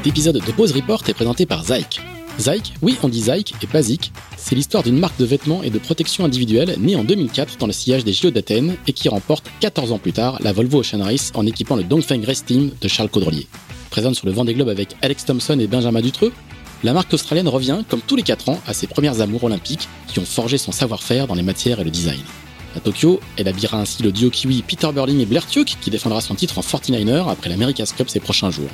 Cet épisode de Pause Report est présenté par Zyke. Zyke, oui on dit Zyke et pas c'est l'histoire d'une marque de vêtements et de protection individuelle née en 2004 dans le sillage des JO d'Athènes et qui remporte 14 ans plus tard la Volvo Ocean Race en équipant le Dongfeng Race Team de Charles Caudrelier. Présente sur le Vendée Globe avec Alex Thompson et Benjamin Dutreux, la marque australienne revient, comme tous les 4 ans, à ses premières amours olympiques qui ont forgé son savoir-faire dans les matières et le design. À Tokyo, elle habillera ainsi le duo kiwi Peter Burling et Blair Tuke qui défendra son titre en 49er après l'America's Cup ces prochains jours.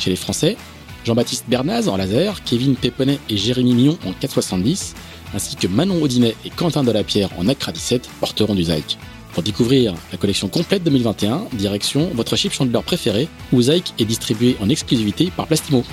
Chez les Français, Jean-Baptiste Bernaz en laser, Kevin Péponnet et Jérémy Millon en 470, ainsi que Manon Audinet et Quentin Delapierre en Accra 17 porteront du Zyke. Pour découvrir la collection complète 2021, direction votre chip chandler préféré, où Zyke est distribué en exclusivité par Plastimo.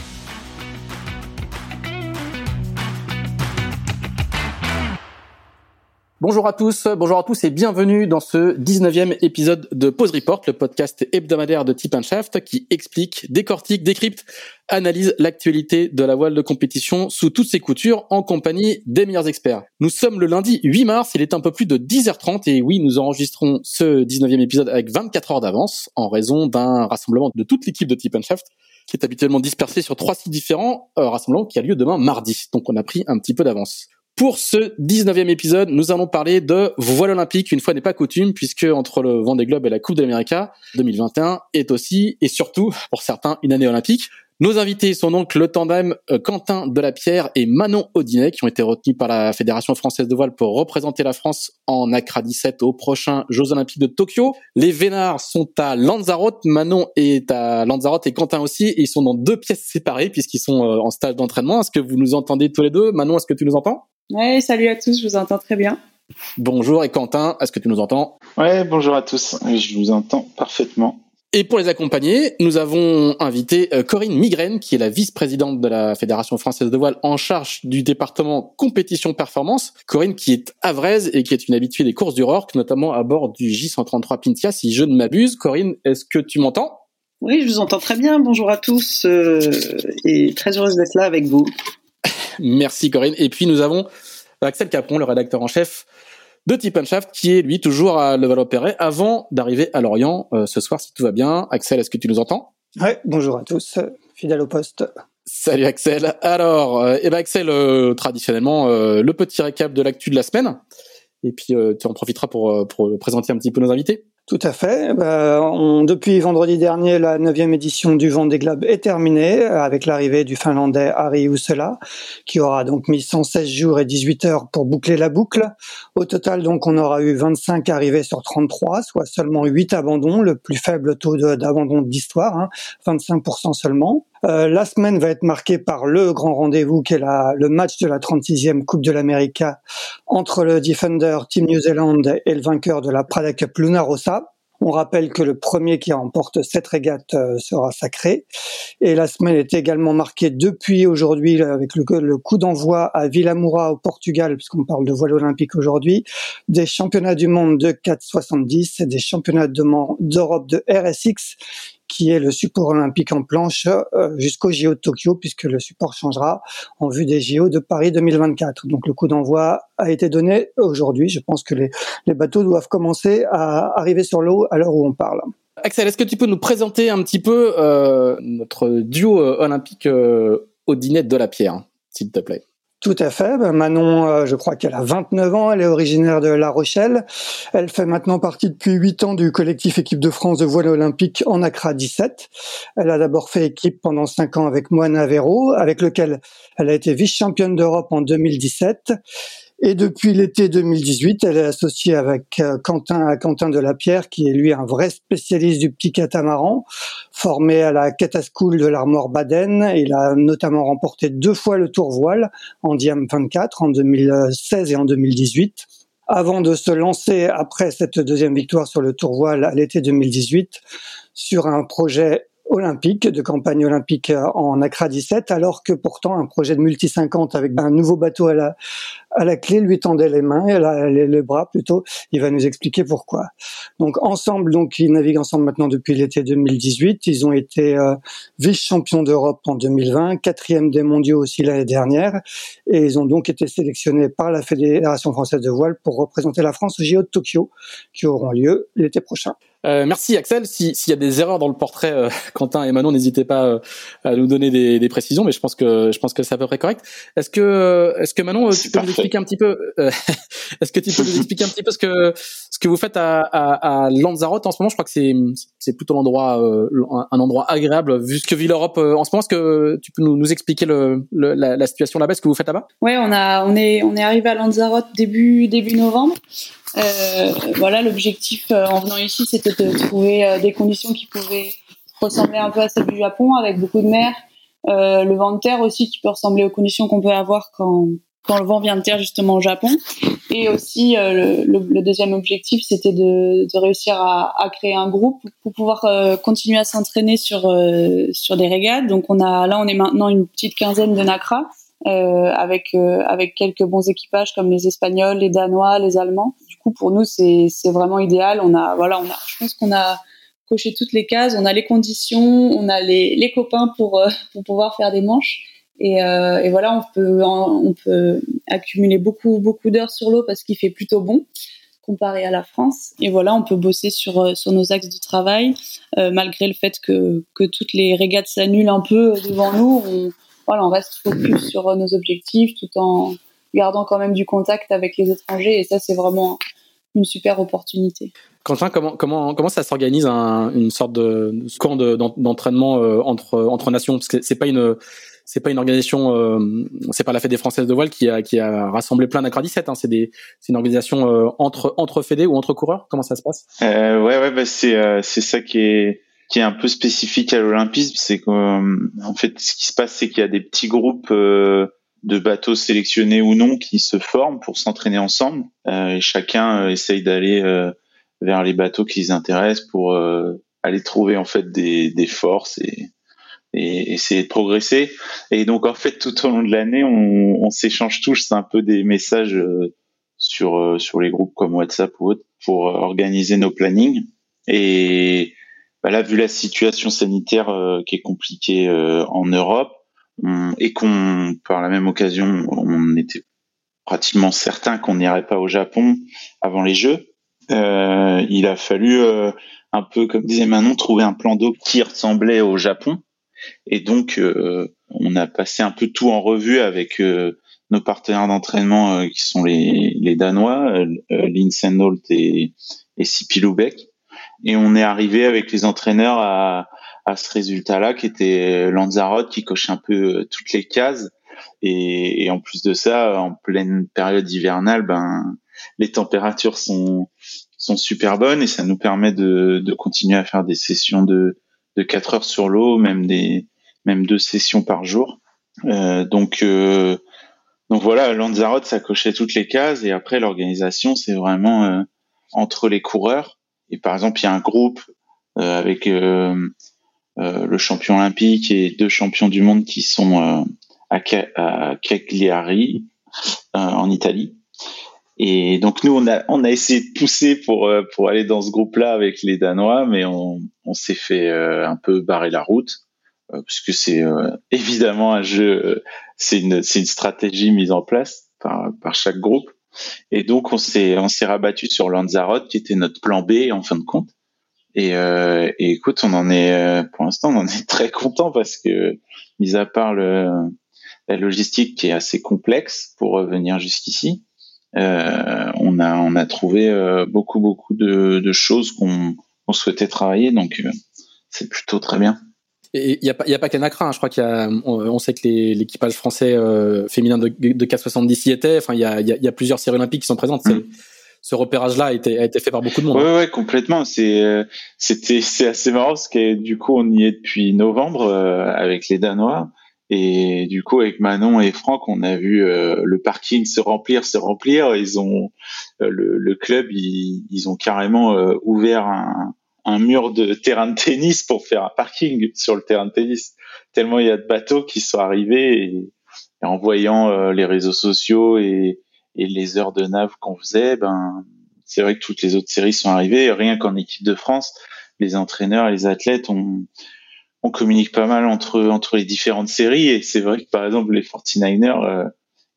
Bonjour à tous, bonjour à tous et bienvenue dans ce 19e épisode de Pause Report, le podcast hebdomadaire de Tip Shaft qui explique, décortique, décrypte, analyse l'actualité de la voile de compétition sous toutes ses coutures en compagnie des meilleurs experts. Nous sommes le lundi 8 mars, il est un peu plus de 10h30 et oui, nous enregistrons ce 19e épisode avec 24 heures d'avance en raison d'un rassemblement de toute l'équipe de Tip Shaft qui est habituellement dispersée sur trois sites différents, euh, rassemblement qui a lieu demain mardi. Donc on a pris un petit peu d'avance. Pour ce 19e épisode, nous allons parler de voile olympique, une fois n'est pas coutume, puisque entre le Vendée Globe et la Coupe de l'Amérique 2021 est aussi, et surtout, pour certains, une année olympique. Nos invités sont donc le tandem euh, Quentin Delapierre et Manon Audinet, qui ont été retenus par la Fédération française de voile pour représenter la France en Accra 17 aux prochains Jeux olympiques de Tokyo. Les Vénards sont à Lanzarote, Manon est à Lanzarote et Quentin aussi, et ils sont dans deux pièces séparées puisqu'ils sont euh, en stage d'entraînement. Est-ce que vous nous entendez tous les deux? Manon, est-ce que tu nous entends? Ouais, salut à tous, je vous entends très bien. Bonjour et Quentin, est-ce que tu nous entends? Ouais, bonjour à tous, je vous entends parfaitement. Et pour les accompagner, nous avons invité euh, Corinne Migraine, qui est la vice-présidente de la Fédération française de voile en charge du département compétition performance. Corinne qui est avraise et qui est une habituée des courses du Rorque, notamment à bord du J133 Pintia, si je ne m'abuse. Corinne, est-ce que tu m'entends? Oui, je vous entends très bien. Bonjour à tous euh, et très heureuse d'être là avec vous. Merci Corinne. Et puis nous avons Axel Capron, le rédacteur en chef de Tip Shaft, qui est lui toujours à Levallois-Perret avant d'arriver à Lorient euh, ce soir si tout va bien. Axel, est-ce que tu nous entends? Oui, bonjour à tous, fidèle au poste. Salut Axel. Alors, euh, eh ben Axel, euh, traditionnellement, le petit récap de l'actu de la semaine. Et puis tu en profiteras pour, pour présenter un petit peu nos invités. Tout à fait. Bah, depuis vendredi dernier, la neuvième édition du Vendée Globe est terminée avec l'arrivée du Finlandais Harry Ussela, qui aura donc mis 116 jours et 18 heures pour boucler la boucle. Au total, donc, on aura eu 25 arrivées sur 33, soit seulement 8 abandons, le plus faible taux d'abandon d'histoire, 25% hein, seulement. Euh, la semaine va être marquée par le grand rendez-vous qui est le match de la 36e Coupe de l'Amérique entre le Defender Team New Zealand et le vainqueur de la Prada Cup Luna Rossa. On rappelle que le premier qui remporte cette régate euh, sera sacré. Et la semaine est également marquée depuis aujourd'hui avec le, le coup d'envoi à Villamoura au Portugal, puisqu'on parle de voile olympique aujourd'hui, des championnats du monde de 470 et des championnats d'Europe de RSX qui est le support olympique en planche euh, jusqu'au JO de Tokyo, puisque le support changera en vue des JO de Paris 2024. Donc le coup d'envoi a été donné aujourd'hui. Je pense que les, bateaux doivent commencer à arriver sur l'eau à l'heure où on parle. Axel, est-ce que tu peux nous présenter un petit peu euh, notre duo euh, olympique euh, Odinette de la Pierre, s'il te plaît? Tout à fait. Ben, Manon, euh, je crois qu'elle a 29 ans. Elle est originaire de La Rochelle. Elle fait maintenant partie depuis 8 ans du collectif équipe de France de voile olympique en Accra 17. Elle a d'abord fait équipe pendant 5 ans avec Moana Véro, avec lequel elle a été vice-championne d'Europe en 2017. Et depuis l'été 2018, elle est associée avec euh, Quentin à Quentin de la Pierre, qui est lui un vrai spécialiste du petit catamaran, formé à la Cataschool de l'Armor Baden. Il a notamment remporté deux fois le Tour Voile en Diam 24 en 2016 et en 2018 avant de se lancer après cette deuxième victoire sur le Tour Voile à l'été 2018 sur un projet olympique, de campagne olympique en Accra 17, alors que pourtant un projet de multi 50 avec un nouveau bateau à la, à la clé lui tendait les mains, et les, bras plutôt. Il va nous expliquer pourquoi. Donc ensemble, donc ils naviguent ensemble maintenant depuis l'été 2018. Ils ont été euh, vice-champions d'Europe en 2020, quatrième des mondiaux aussi l'année dernière, et ils ont donc été sélectionnés par la Fédération française de voile pour représenter la France au JO de Tokyo, qui auront lieu l'été prochain. Euh, merci Axel. S'il y a des erreurs dans le portrait, euh, Quentin et Manon, n'hésitez pas euh, à nous donner des, des, précisions, mais je pense que je pense que c'est à peu près correct. Est-ce que est-ce que Manon, tu peux nous expliquer un petit peu Est-ce que tu peux nous expliquer un petit peu ce que ce que vous faites à, à, à Lanzarote en ce moment? Je crois que c'est c'est plutôt l'endroit un endroit agréable vu ce que vit l'Europe en ce moment. Est-ce que tu peux nous, nous expliquer le, la, la, situation là-bas, ce que vous faites là-bas? Ouais, on a on est on est arrivé à Lanzarote début début novembre. Euh, voilà, l'objectif euh, en venant ici, c'était de trouver euh, des conditions qui pouvaient ressembler un peu à celles du Japon, avec beaucoup de mer, le vent de terre aussi qui peut ressembler aux conditions qu'on peut avoir quand quand le vent vient de terre justement au Japon. Et aussi le, deuxième objectif, c'était de, de, réussir à, à, créer un groupe pour pouvoir continuer à s'entraîner sur sur des régates. Donc on a là on est maintenant une petite quinzaine de Nacra euh, avec avec quelques bons équipages comme les Espagnols, les Danois, les Allemands pour nous, c'est vraiment idéal. On a, voilà, on a, je pense qu'on a coché toutes les cases. On a les conditions, on a les, les copains pour, euh, pour pouvoir faire des manches. Et, euh, et voilà, on peut, on peut accumuler beaucoup, beaucoup d'heures sur l'eau parce qu'il fait plutôt bon comparé à la France. Et voilà, on peut bosser sur, euh, sur nos axes de travail, malgré le fait que, que toutes les régates s'annulent un peu devant nous. Voilà, on reste focus sur nos objectifs tout en gardant quand même du contact avec les étrangers. Et ça, c'est vraiment une super opportunité. Quentin, comment, comment, comment ça s'organise une sorte de camp d'entraînement euh, entre, entre nations? Parce que c'est pas une c'est pas une organisation, euh, c'est pas la Fédé française de voile qui a, qui a rassemblé plein d'Acra 17. Hein, c'est des, c'est une organisation euh, entre entre fédés ou entre coureurs? Comment ça se passe? Euh, Ouais, ouais, bah c'est c'est ça qui est qui est un peu spécifique à l'olympisme, c'est qu'en fait, ce qui se passe, c'est qu'il y a des petits groupes de bateaux sélectionnés ou non qui se forment pour s'entraîner ensemble. Euh, et chacun euh, essaye d'aller euh, vers les bateaux qui les intéressent pour aller trouver en fait des, des forces et, et, essayer de progresser. Et donc en fait tout au long de l'année on, on s'échange tous un peu des messages sur sur les groupes comme WhatsApp ou autre pour organiser nos plannings. Et bah là vu la situation sanitaire qui est compliquée en Europe et qu'on, par la même occasion, on était pratiquement certain qu'on n'irait pas au Japon avant les Jeux. Euh, il a fallu euh, un peu, comme disait Manon, trouver un plan d'eau qui ressemblait au Japon. Et donc, euh, on a passé un peu tout en revue avec euh, nos partenaires d'entraînement qui sont les, les Danois, Linsen Holt et, et Sipi Et on est arrivé avec les entraîneurs à, à ce résultat-là, qui était Lanzarote, qui coche un peu euh, toutes les cases. Et, et, en plus de ça, en pleine période hivernale, ben les températures sont sont super bonnes et ça nous permet de, de continuer à faire des sessions de de 4 heures sur l'eau, même des même deux sessions par jour. Euh, donc euh, donc voilà, Lanzarote, ça cochait toutes les cases et après l'organisation, c'est vraiment euh, entre les coureurs. Et par exemple, il y a un groupe euh, avec euh, le champion olympique et deux champions du monde qui sont euh, à, Cagliari euh, en Italie. Et donc nous, on a, on a essayé de pousser pour, pour aller dans ce groupe-là avec les Danois, mais on, s'est fait un peu barrer la route, parce que c'est évidemment un jeu, c'est une, une stratégie mise en place par, par chaque groupe. Et donc on s'est, on s'est rabattu sur Lanzarote, qui était notre plan B en fin de compte. Et, euh, et, écoute, on en est, euh, pour l'instant, on en est très content parce que, mis à part le, la logistique qui est assez complexe pour venir jusqu'ici, euh, on a on a trouvé euh, beaucoup beaucoup de, de choses qu'on qu'on souhaitait travailler, donc euh, c'est plutôt très bien. Et il n'y a a pas hein. je crois qu'il y a, on, sait que l'équipage français euh, féminin de, de 470 y était. Enfin, il y a, y, y a, plusieurs séries olympiques qui sont présentes. Mm ce repérage-là a été, a été fait par beaucoup de monde. Oui, hein. ouais, complètement. C'est, euh, c'était, c'est assez marrant parce que du coup, on y est depuis novembre euh, avec les Danois. Et du coup, avec Manon et Franck, on a vu euh, le parking se remplir, se remplir. Ils ont le, le club, ils, ils, ont carrément ouvert un, un mur de terrain de tennis pour faire un parking sur le terrain de tennis. Tellement il y a de bateaux qui sont arrivés et, en voyant euh, les réseaux sociaux et, les heures de nav qu'on faisait, ben c'est vrai que toutes les autres séries sont arrivées. Rien qu'en équipe de France, les entraîneurs, les athlètes, on, on communique pas mal entre entre les différentes séries. Et c'est vrai que par exemple les 49ers, euh,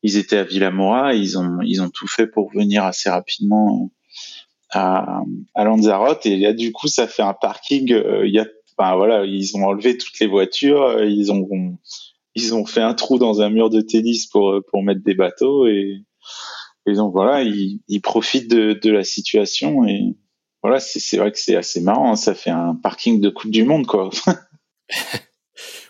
ils étaient à Villamora, ils ont ils ont tout fait pour venir assez rapidement à, à Lanzarote. Et là du coup, ça fait un parking. Euh, il y a, enfin voilà, ils ont enlevé toutes les voitures, euh, ils ont ils ont fait un trou dans un mur de tennis pour pour mettre des bateaux et et donc voilà, ils, ils profitent de, de la situation et voilà, c'est vrai que c'est assez marrant. Hein. ça fait un parking de Coupe du Monde, quoi.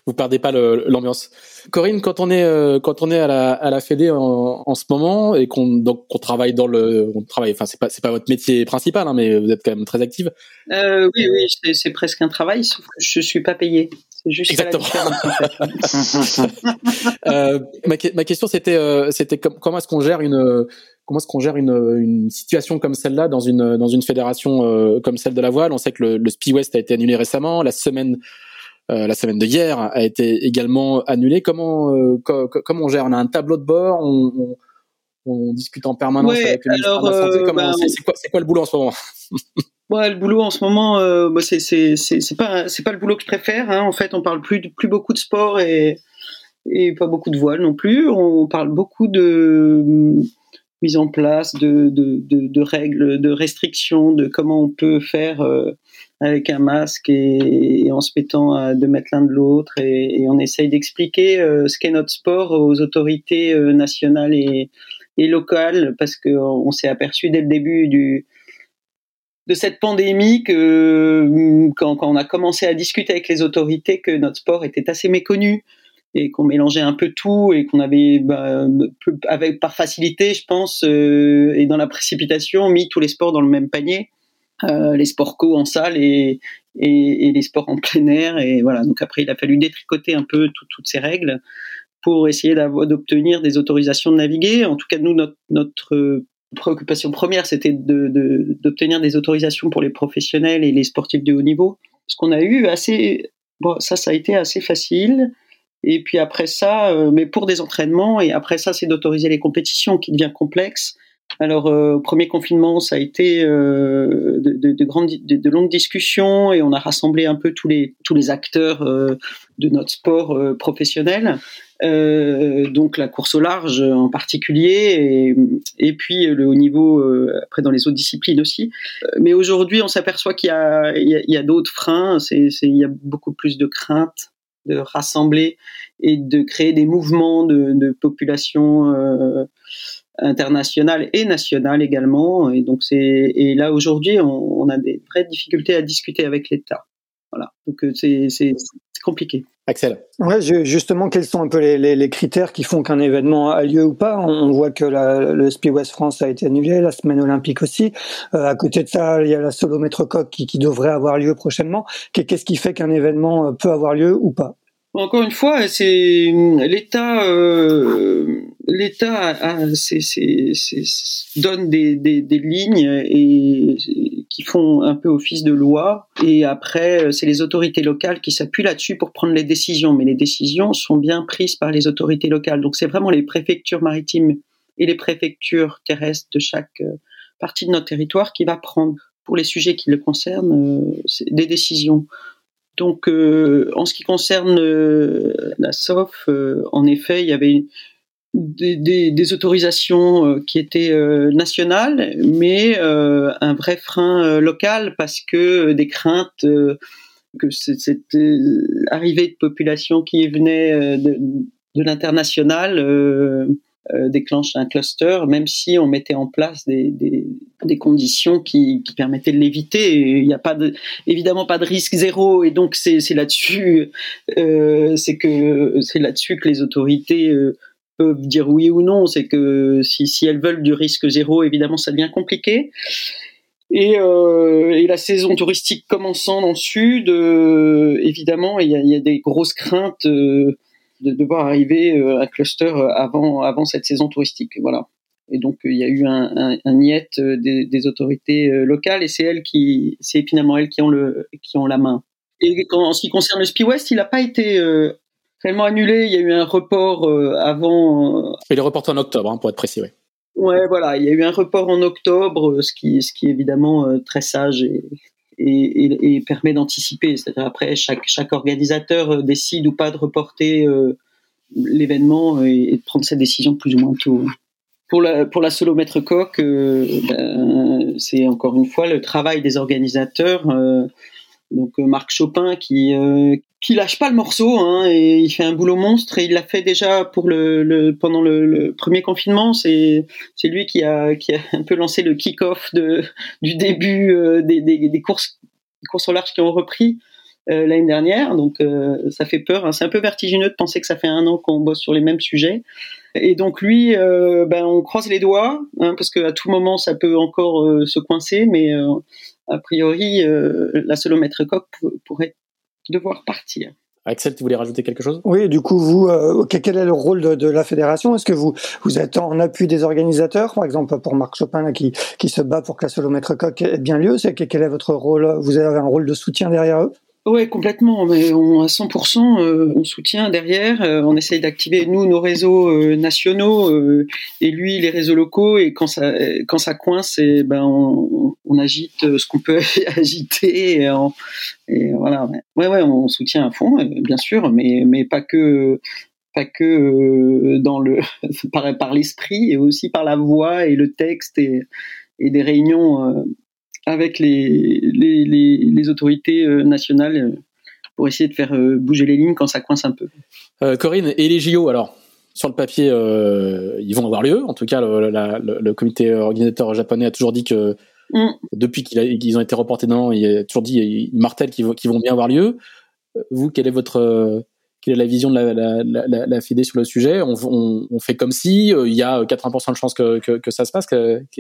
Vous perdez pas l'ambiance. Corinne, quand on est euh, quand on est à la à la Fédé en, en ce moment et qu'on donc qu'on travaille dans le on travaille enfin c'est pas c'est pas votre métier principal hein, mais vous êtes quand même très active. Euh, oui oui c'est presque un travail sauf que je suis pas payé. C'est juste Exactement. euh, ma, ma question c'était euh, c'était comment est-ce qu'on gère une comment est-ce qu'on gère une, une situation comme celle-là dans une dans une fédération euh, comme celle de la voile? On sait que le, le Spi West a été annulé récemment, la semaine la semaine de hier a été également annulée. Comment euh, comment on gère? On a un tableau de bord, on, on, on discute en permanence avec le ministère de la Santé. Euh, ben, c'est quoi, quoi, le boulot en ce moment? Ouais, le boulot en ce moment, euh, bah, c'est c'est pas c'est pas le boulot que je préfère. Hein. En fait, on parle plus plus beaucoup de sport et et pas beaucoup de voile non plus. On parle beaucoup de mise en place de, règles, de restrictions, de comment on peut faire euh, avec un masque et, en se mettant à deux mètres l'un de l'autre. Et, on essaye d'expliquer euh, ce qu'est notre sport aux autorités euh, nationales et, locales, parce qu'on s'est aperçu dès le début de cette pandémie que quand, quand, on a commencé à discuter avec les autorités que notre sport était assez méconnu et qu'on mélangeait un peu tout et qu'on avait, bah, avec par facilité, je pense, euh, et dans la précipitation, mis tous les sports dans le même panier, euh, les sports co en salle et, et, et, les sports en plein air. Et voilà. Donc après, il a fallu détricoter un peu toutes ces règles pour essayer d'obtenir des autorisations de naviguer. En tout cas, nous, notre, notre préoccupation première, c'était d'obtenir de, des autorisations pour les professionnels et les sportifs de haut niveau. Ce qu'on a eu assez, bon, ça, ça a été assez facile. Et puis après ça, euh, mais pour des entraînements, et après ça, c'est d'autoriser les compétitions qui devient complexe. Alors, euh, premier confinement, ça a été euh, de, de, de, grandes, de, longues discussions et on a rassemblé un peu tous les, tous les acteurs euh, de notre sport euh, professionnel. donc la course au large en particulier et, et puis le haut niveau après dans les autres disciplines aussi. Mais aujourd'hui, on s'aperçoit qu'il y a, a, a d'autres freins. Il y a beaucoup plus de craintes de rassembler et de créer des mouvements de, de population euh, internationale et nationale également. Et donc c'est et là aujourd'hui on, on, a des vraies difficultés à discuter avec l'État. Voilà. Donc euh, c'est c'est compliqué. Axel. Ouais, justement, quels sont un peu les, les, les critères qui font qu'un événement a lieu ou pas? On voit que la, le Speed West France a été annulé, la semaine olympique aussi. Euh, à côté de ça, il y a la solo Coq qui, qui devrait avoir lieu prochainement. Qu'est-ce qui fait qu'un événement euh, peut avoir lieu ou pas? Encore une fois, c'est l'État. Euh, L'État donne des, des, des, lignes et qui font un peu office de loi. Et après, c'est les autorités locales qui s'appuient là-dessus pour prendre les décisions. Mais les décisions sont bien prises par les autorités locales. Donc c'est vraiment les préfectures maritimes et les préfectures terrestres de chaque euh, partie de notre territoire qui va prendre pour les sujets qui le concernent euh, des décisions. Donc, euh, en ce qui concerne euh, la SOF, euh, en effet, il y avait des, autorisations qui étaient nationales, mais un vrai frein local parce que des craintes que cette arrivée de population qui venait de, l'international déclenche un cluster, même si on mettait en place des, des, conditions qui, permettaient de l'éviter. Il n'y a pas de, évidemment pas de risque zéro, et donc c'est là-dessus, euh, c'est que c'est là-dessus que les autorités euh, peuvent dire oui ou non. C'est que si, si elles veulent du risque zéro, évidemment, ça devient compliqué. Et, euh, et, la saison touristique commençant dans le sud, euh, évidemment, il y, a, des grosses craintes euh, de devoir arriver euh, à cluster euh, avant, avant cette saison touristique. Voilà. et donc il y a eu un, un, un niet des, des, autorités locales et c'est elles qui, c'est finalement elles qui ont le, qui ont la main. Et en ce qui concerne le Spi West, il n'a pas été réellement annulé. Il y a eu un report avant. Il est reporté en octobre, hein, pour être précis, oui. Ouais, voilà, il y a eu un report en octobre, ce qui, ce qui est évidemment très sage et, et, et, et permet d'anticiper. C'est-à-dire après, chaque, chaque organisateur décide ou pas de reporter l'événement et, de prendre cette décision plus ou moins tôt. Pour la, pour la solo maître coq, euh, ben, c'est encore une fois le travail des organisateurs. Euh, donc euh, Marc Chopin qui qui lâche pas le morceau hein, et il fait un boulot monstre et il l'a fait déjà pour le, le pendant le, le, premier confinement c'est c'est lui qui a qui a un peu lancé le kick-off de du début des, des, des courses courses au large qui ont repris euh, l'année dernière, donc euh, ça fait peur. Hein. C'est un peu vertigineux de penser que ça fait un an qu'on bosse sur les mêmes sujets. Et donc lui, euh, ben on croise les doigts hein, parce qu'à tout moment ça peut encore se coincer, mais a priori la solomètre coq pourrait devoir partir. Axel, tu voulais rajouter quelque chose? Oui, du coup, vous, quel est le rôle de, de la fédération? Est-ce que vous, vous êtes en appui des organisateurs, par exemple pour Marc Chopin là, qui, qui se bat pour que la solomètre coq ait bien lieu C'est quel est votre rôle? Vous avez un rôle de soutien derrière eux? Ouais, complètement. Mais on, à 100%, euh, on soutient derrière. Euh, on essaye d'activer nous nos réseaux euh, nationaux et lui les réseaux locaux. Et quand ça quand ça coince, et ben on, on agite ce qu'on peut agiter. Et, et, voilà. Ouais, ouais, on soutient à fond, bien sûr, mais mais pas que pas que dans le par, par l'esprit et aussi par la voix et le texte et, et des réunions avec les, les, les, les autorités euh, nationales euh, pour essayer de faire euh, bouger les lignes quand ça coince un peu. Euh, Corinne, et les JO alors? Sur le papier, euh, ils vont avoir lieu. En tout cas, le, la, le, le, comité organisateur japonais a toujours dit que mm. depuis qu'ils ont été reportés d'un an, il a toujours dit, il martèle qu'ils vont, vont bien avoir lieu. Vous, quel est votre quelle est la vision de la, la, la, la FIDE sur le sujet on, on, on, fait comme si euh, il y a 80% de chances que, que, que ça se passe.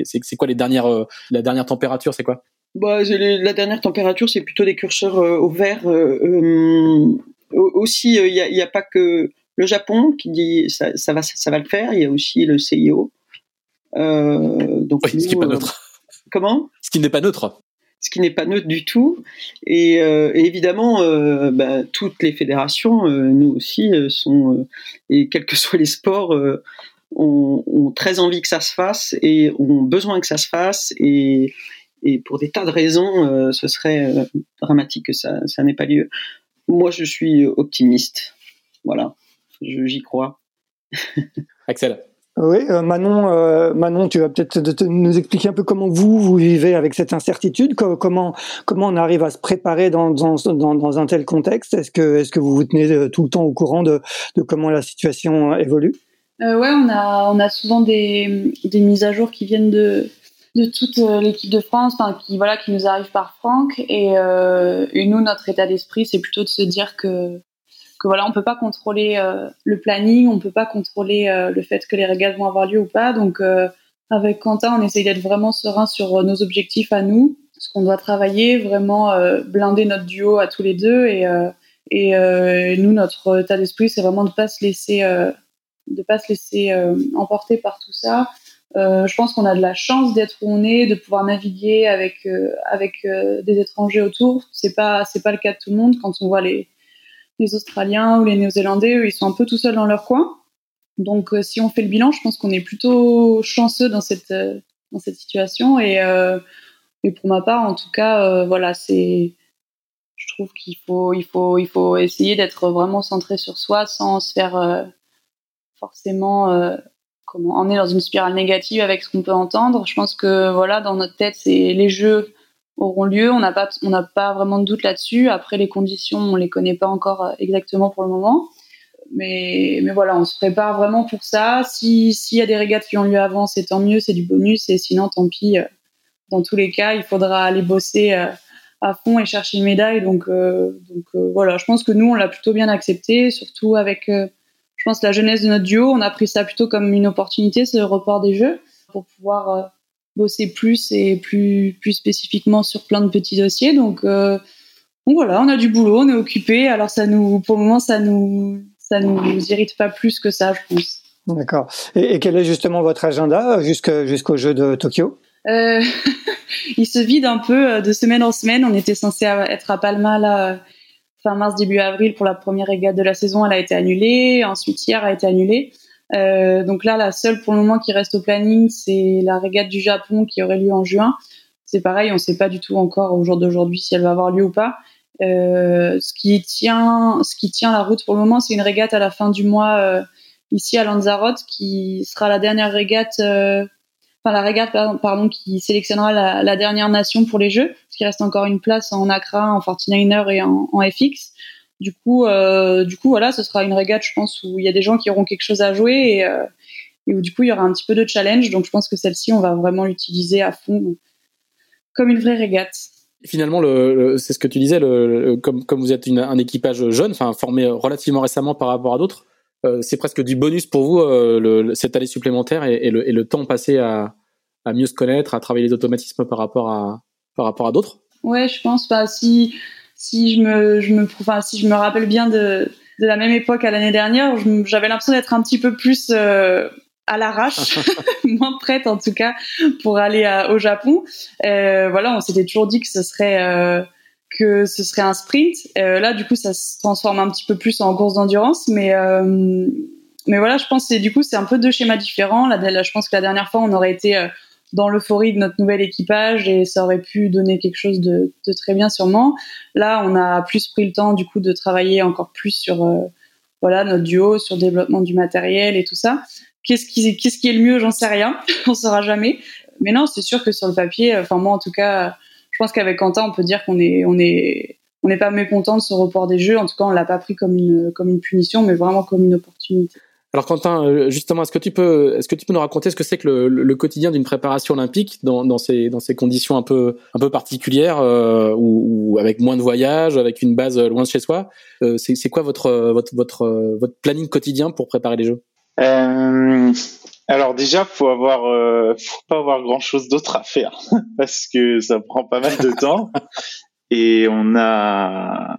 C'est quoi les dernières, euh, la dernière température C'est quoi? Bah, La dernière température, c'est plutôt des curseurs euh, au vert. Euh, aussi, il n'y a, pas que le Japon qui dit ça, ça, va, ça va le faire. Il y a aussi le CIO. donc oui, ce qui n'est pas neutre. Comment? Ce qui n'est pas neutre ce qui n'est pas neutre du tout. Et, euh, évidemment, euh, bah, toutes les fédérations, euh, nous aussi, euh, sont, et quels que soient les sports, ont, ont, très envie que ça se fasse et ont besoin que ça se fasse. Et, et pour des tas de raisons, ce serait dramatique que ça, ça n'ait pas lieu. Moi, je suis optimiste. Voilà, j'y crois. Axel oui, euh, Manon, euh, Manon, tu vas peut-être nous expliquer un peu comment vous vous vivez avec cette incertitude, comment comment on arrive à se préparer dans dans, dans, un tel contexte. Est-ce que est-ce que vous vous tenez euh, tout le temps au courant de, de comment la situation évolue? Euh, Ouais, on a on a souvent des des mises à jour qui viennent de de toute l'équipe de France, qui voilà qui nous arrivent par Franck et nous notre état d'esprit c'est plutôt de se dire que que voilà, on peut pas contrôler euh, le planning, on peut pas contrôler euh, le fait que les régates vont avoir lieu ou pas. Donc euh, avec Quentin, on essaye d'être vraiment serein sur nos objectifs à nous, ce qu'on doit travailler, vraiment blinder notre duo à tous les deux et et nous notre état d'esprit, c'est vraiment de pas se laisser de pas se laisser emporter par tout ça. Je pense qu'on a de la chance d'être où on est, de pouvoir naviguer avec avec des étrangers autour. C'est pas c'est pas le cas de tout le monde quand on voit les les Australiens ou les Néo-Zélandais, ils sont un peu tout seuls dans leur coin. Donc, euh, si on fait le bilan, je pense qu'on est plutôt chanceux dans cette euh, dans cette situation. Et, euh, et pour ma part, en tout cas, voilà, c'est je trouve qu'il faut il faut il faut essayer d'être vraiment centré sur soi sans se faire forcément on est dans une spirale négative avec ce qu'on peut entendre. Je pense que voilà, dans notre tête, c'est les jeux auront lieu. On n'a pas, on n'a pas vraiment de doute là-dessus. Après, les conditions, on les connaît pas encore euh, exactement pour le moment. Mais, mais voilà, on se prépare vraiment pour ça. Si, s'il y a des régates qui ont lieu avant, c'est tant mieux, c'est du bonus. Et sinon, tant pis. Euh, dans tous les cas, il faudra aller bosser euh, à fond et chercher une médaille. Donc, donc voilà, je pense que nous, on l'a plutôt bien accepté, surtout avec, je pense, la jeunesse de notre duo. On a pris ça plutôt comme une opportunité, ce report des jeux, pour pouvoir bosser plus et plus plus spécifiquement sur plein de petits dossiers. Donc, euh, donc voilà, on a du boulot, on est occupé. Alors ça nous, pour le moment, ça nous ça nous irrite pas plus que ça, je pense. D'accord. Et, quel est justement votre agenda jusqu'au jeu de Tokyo? Euh, Il se vide un peu de semaine en semaine. On était censé être à Palma là fin mars début avril pour la première régate de la saison. Elle a été annulée. Ensuite hier a été annulée. Euh, donc là, la seule pour le moment qui reste au planning, c'est la régate du Japon qui aurait lieu en juin. C'est pareil, on ne sait pas du tout encore au jour d'aujourd'hui si elle va avoir lieu ou pas. Euh, ce qui tient, ce qui tient la route pour le moment, c'est une régate à la fin du mois euh, ici à Lanzarote, qui sera la dernière régate, euh, enfin la régate pardon, qui sélectionnera la, dernière nation pour les Jeux, parce qu'il reste encore une place en Accra, en 49er et en FX. Du coup, euh, du coup, voilà, ce sera une régate, je pense, où il y a des gens qui auront quelque chose à jouer et, euh, et où du coup il y aura un petit peu de challenge. Donc, je pense que celle-ci, on va vraiment l'utiliser à fond, comme une vraie régate. Finalement, le, c'est ce que tu disais, le, comme, comme vous êtes une, un équipage jeune, enfin formé relativement récemment par rapport à d'autres, euh, c'est presque du bonus pour vous euh, cette année supplémentaire et, et, le, et, le, temps passé à, à, mieux se connaître, à travailler les automatismes par rapport à par rapport à d'autres? Ouais, je pense pas. Si si je me, je me, enfin, si je me rappelle bien de, la même époque à l'année dernière, j'avais l'impression d'être un petit peu plus euh, à l'arrache, moins prête en tout cas pour aller au Japon. Euh, voilà, on s'était toujours dit que ce serait euh, que ce serait un sprint. Là, du coup, ça se transforme un petit peu plus en course d'endurance, mais mais voilà, je pense que du coup, c'est un peu deux schémas différents. Là, je pense que la dernière fois, on aurait été dans l'euphorie de notre nouvel équipage et ça aurait pu donner quelque chose de, de, très bien sûrement. Là, on a plus pris le temps du coup de travailler encore plus sur euh, voilà notre duo, sur le développement du matériel et tout ça. Qu'est-ce qui qui est le mieux? J'en sais rien, on saura jamais. Mais non, c'est sûr que sur le papier, enfin moi en tout cas, je pense qu'avec Quentin, on peut dire qu'on est on est on n'est pas mécontent de ce report des jeux. En tout cas, on l'a pas pris comme une comme une punition, mais vraiment comme une opportunité. Alors Quentin, euh, justement, est-ce que tu peux, est-ce que tu peux nous raconter ce que c'est que le, le quotidien d'une préparation olympique dans, dans, ces dans ces conditions un peu un peu particulières euh, ou, ou, avec moins de voyages, avec une base loin de chez soi euh, C'est, c'est quoi votre votre votre votre planning quotidien pour préparer les jeux? Euh, Alors déjà, faut avoir euh, faut pas avoir grand chose d'autre à faire parce que ça prend pas mal de temps. Et on a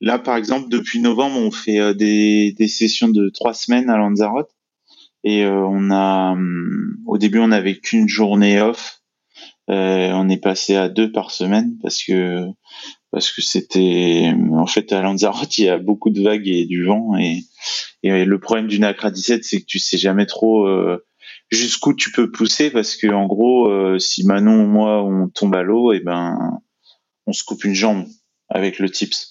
Là, par exemple, depuis novembre, on fait euh, des, sessions de trois semaines à Lanzarote. Et euh, on a, hum, au début, on n'avait qu'une journée off. Euh, on est passé à deux par semaine parce que parce que c'était en fait à Lanzarote il y a beaucoup de vagues et du vent et, et le problème du Nacra 17 c'est que tu sais jamais trop jusqu'où tu peux pousser parce que en gros si Manon ou moi on tombe à l'eau et eh ben on se coupe une jambe avec le tips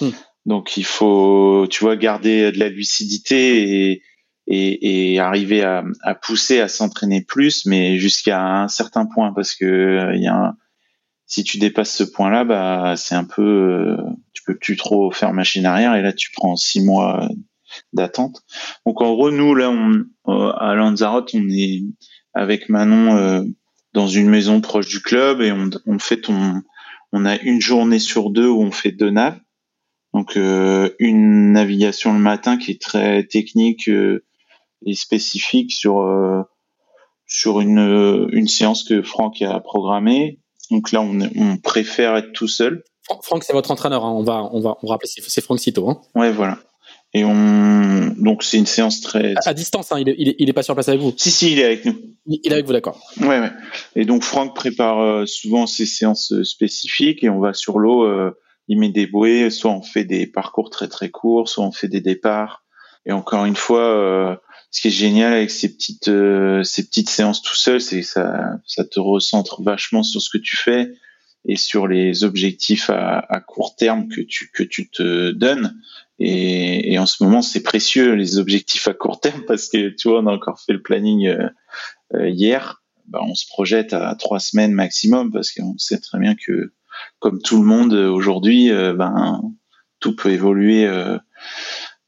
Hmm. Donc il faut, tu vois, garder de la lucidité et, et, et arriver à, à, pousser, à s'entraîner plus, mais jusqu'à un certain point, parce que il y a un, si tu dépasses ce point-là, bah c'est un peu, tu peux plus trop faire machine arrière, et là tu prends six mois d'attente. Donc en gros, nous là, on, à Lanzarote, on est avec Manon euh, dans une maison proche du club et on, on fait on, on a une journée sur deux où on fait deux naves donc euh, une navigation le matin qui est très technique euh, et spécifique sur euh, sur une une séance que Franck a programmée. Donc là on, on préfère être tout seul. Franck c'est votre entraîneur. Hein. On va on va on va rappeler c'est Franck Cito. Hein. Ouais voilà. Et on donc c'est une séance très à, distance. Hein, il, est, il, est, il est pas sur place avec vous. Si si, il est avec nous. Il, il est avec vous, d'accord. Ouais ouais. Et donc Franck prépare souvent ces séances spécifiques et on va sur l'eau il met des bouées, soit on fait des parcours très très courts, soit on fait des départs. Et encore une fois, euh, ce qui est génial avec ces petites euh, ces petites séances tout seul, c'est que ça ça te recentre vachement sur ce que tu fais et sur les objectifs à, à court terme que tu que tu te donnes. Et, et en ce moment, c'est précieux les objectifs à court terme parce que tu vois, on a encore fait le planning euh, euh hier. Ben, on se projette à trois semaines maximum parce qu'on sait très bien que comme tout le monde euh, aujourd'hui, euh, ben tout peut évoluer euh,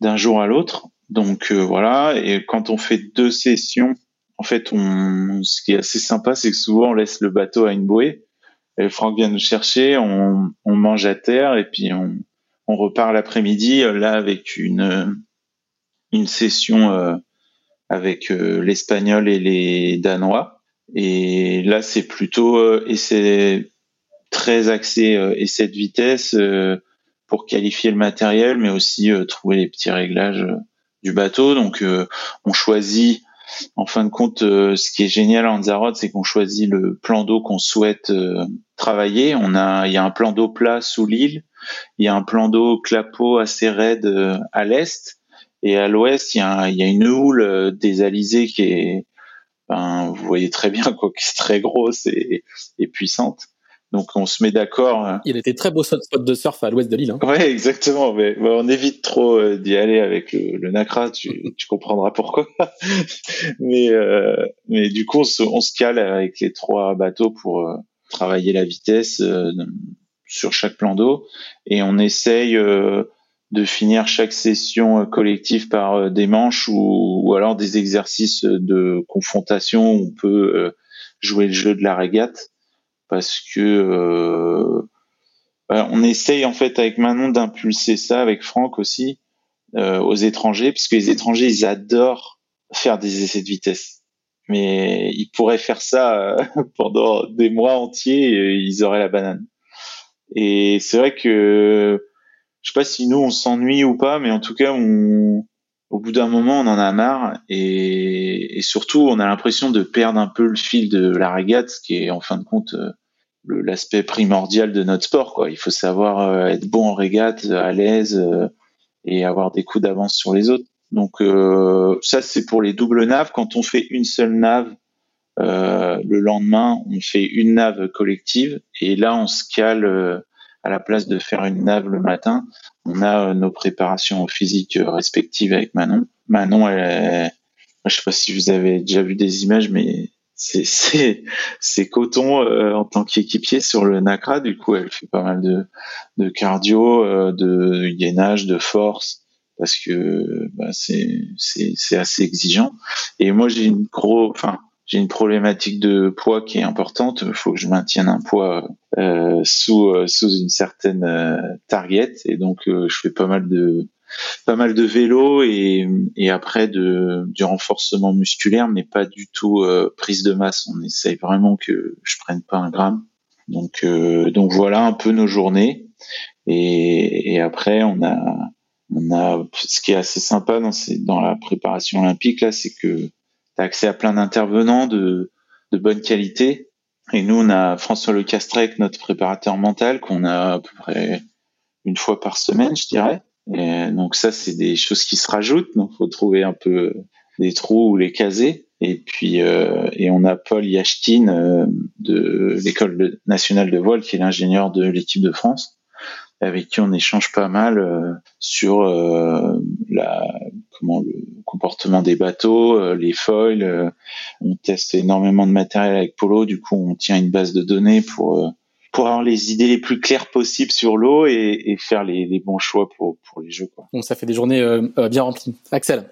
d'un jour à l'autre. Donc voilà. Et quand on fait deux sessions, en fait, on, ce qui est assez sympa, c'est que souvent on laisse le bateau à une bouée. Et Franck vient nous chercher, on, mange à terre et puis on, repart l'après-midi là avec une une session avec l'espagnol et les danois. Et là, c'est plutôt et c'est très axé euh, essai de vitesse euh, pour qualifier le matériel, mais aussi euh, trouver les petits réglages du bateau. Donc on choisit en fin de compte, ce qui est génial en Lanzarote, c'est qu'on choisit le plan d'eau qu'on souhaite travailler. On a, il y a un plan d'eau plat sous l'île, il y a un plan d'eau clapot assez raide à l'est, et à l'ouest, il y a, il y a une houle des alizés qui est, ben, vous voyez très bien quoi, qui est très grosse et, et puissante. Donc on se met d'accord. Hein. Il était très beau spot de surf à l'ouest de l'île. Hein. Ouais, exactement. Mais on évite trop euh, d'y aller avec le, le Nacra. Tu, tu, comprendras pourquoi. mais euh, mais du coup on se, on se, cale avec les trois bateaux pour euh, travailler la vitesse euh, sur chaque plan d'eau et on essaye de finir chaque session collective par des manches ou, ou, alors des exercices de confrontation où on peut jouer le jeu de la régate parce que euh, bah, on essaye en fait avec Manon d'impulser ça avec Franck aussi euh, aux étrangers, puisque les étrangers ils adorent faire des essais de vitesse, mais ils pourraient faire ça euh, pendant des mois entiers, et ils auraient la banane. Et c'est vrai que je sais pas si nous on s'ennuie ou pas, mais en tout cas on au bout d'un moment, on en a marre et, et surtout, on a l'impression de perdre un peu le fil de la régate, ce qui est en fin de compte l'aspect primordial de notre sport. Quoi. Il faut savoir euh, être bon en régate, à l'aise euh, et avoir des coups d'avance sur les autres. Donc euh, ça, c'est pour les doubles naves. Quand on fait une seule nave, le lendemain, on fait une nave collective et là, on se cale à la place de faire une nave le matin. On a nos préparations physiques respectives avec Manon. Manon, elle, je sais pas si vous avez déjà vu des images, mais c'est c'est coton euh, en tant qu'équipier sur le Nacra. Du coup, elle fait pas mal de de cardio, euh, de gainage, de force parce que bah, c'est c'est c'est assez exigeant. Et moi, j'ai une gros, enfin j'ai une problématique de poids qui est importante. Il faut que je maintienne un poids euh, sous sous une certaine target et donc je fais pas mal de pas mal de vélo et, et après de, du renforcement musculaire, mais pas du tout euh, prise de masse. On essaye vraiment que je prenne pas un gramme. Donc, euh, donc voilà un peu nos journées. Et, et, après, on a, on a ce qui est assez sympa dans, ces, dans la préparation olympique là, c'est que accès à plein d'intervenants de, bonne qualité. Et nous, on a François Le Castrec, notre préparateur mental, qu'on a à peu près une fois par semaine, je dirais. Et donc ça, c'est des choses qui se rajoutent. Donc faut trouver un peu des trous ou les caser. Et puis euh, et on a Paul Yachtin euh, de l'école nationale de voile, qui est l'ingénieur de l'équipe de France, avec qui on échange pas mal euh, sur euh, la comment le comportement des bateaux, les foils. on teste énormément de matériel avec Polo. Du coup, on tient une base de données pour pour avoir les idées les plus claires possibles sur l'eau et, et, faire les, les, bons choix pour, pour les jeux. Quoi. Bon, ça fait des journées euh, euh bien remplies. Axel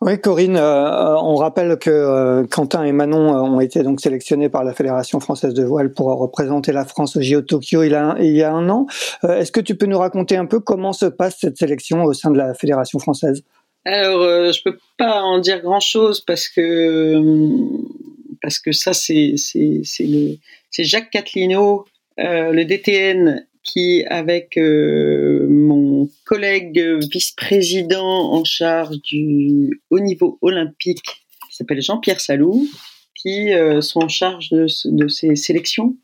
oui, Corinne, euh, on rappelle que euh, Quentin et Manon euh, ont été donc sélectionnés par la Fédération française de voile pour représenter la France au JO Tokyo il, y a un, il y a un an. Est-ce que tu peux nous raconter un peu comment se passe cette sélection au sein de la Fédération française? Alors, je peux pas en dire grand-chose parce que parce que ça c'est c'est c'est Jacques Catlino euh, le DTN qui, avec euh, mon collègue vice-président en charge du haut niveau olympique, qui s'appelle Jean-Pierre Salou, qui euh, sont en charge de, de, ces sélections.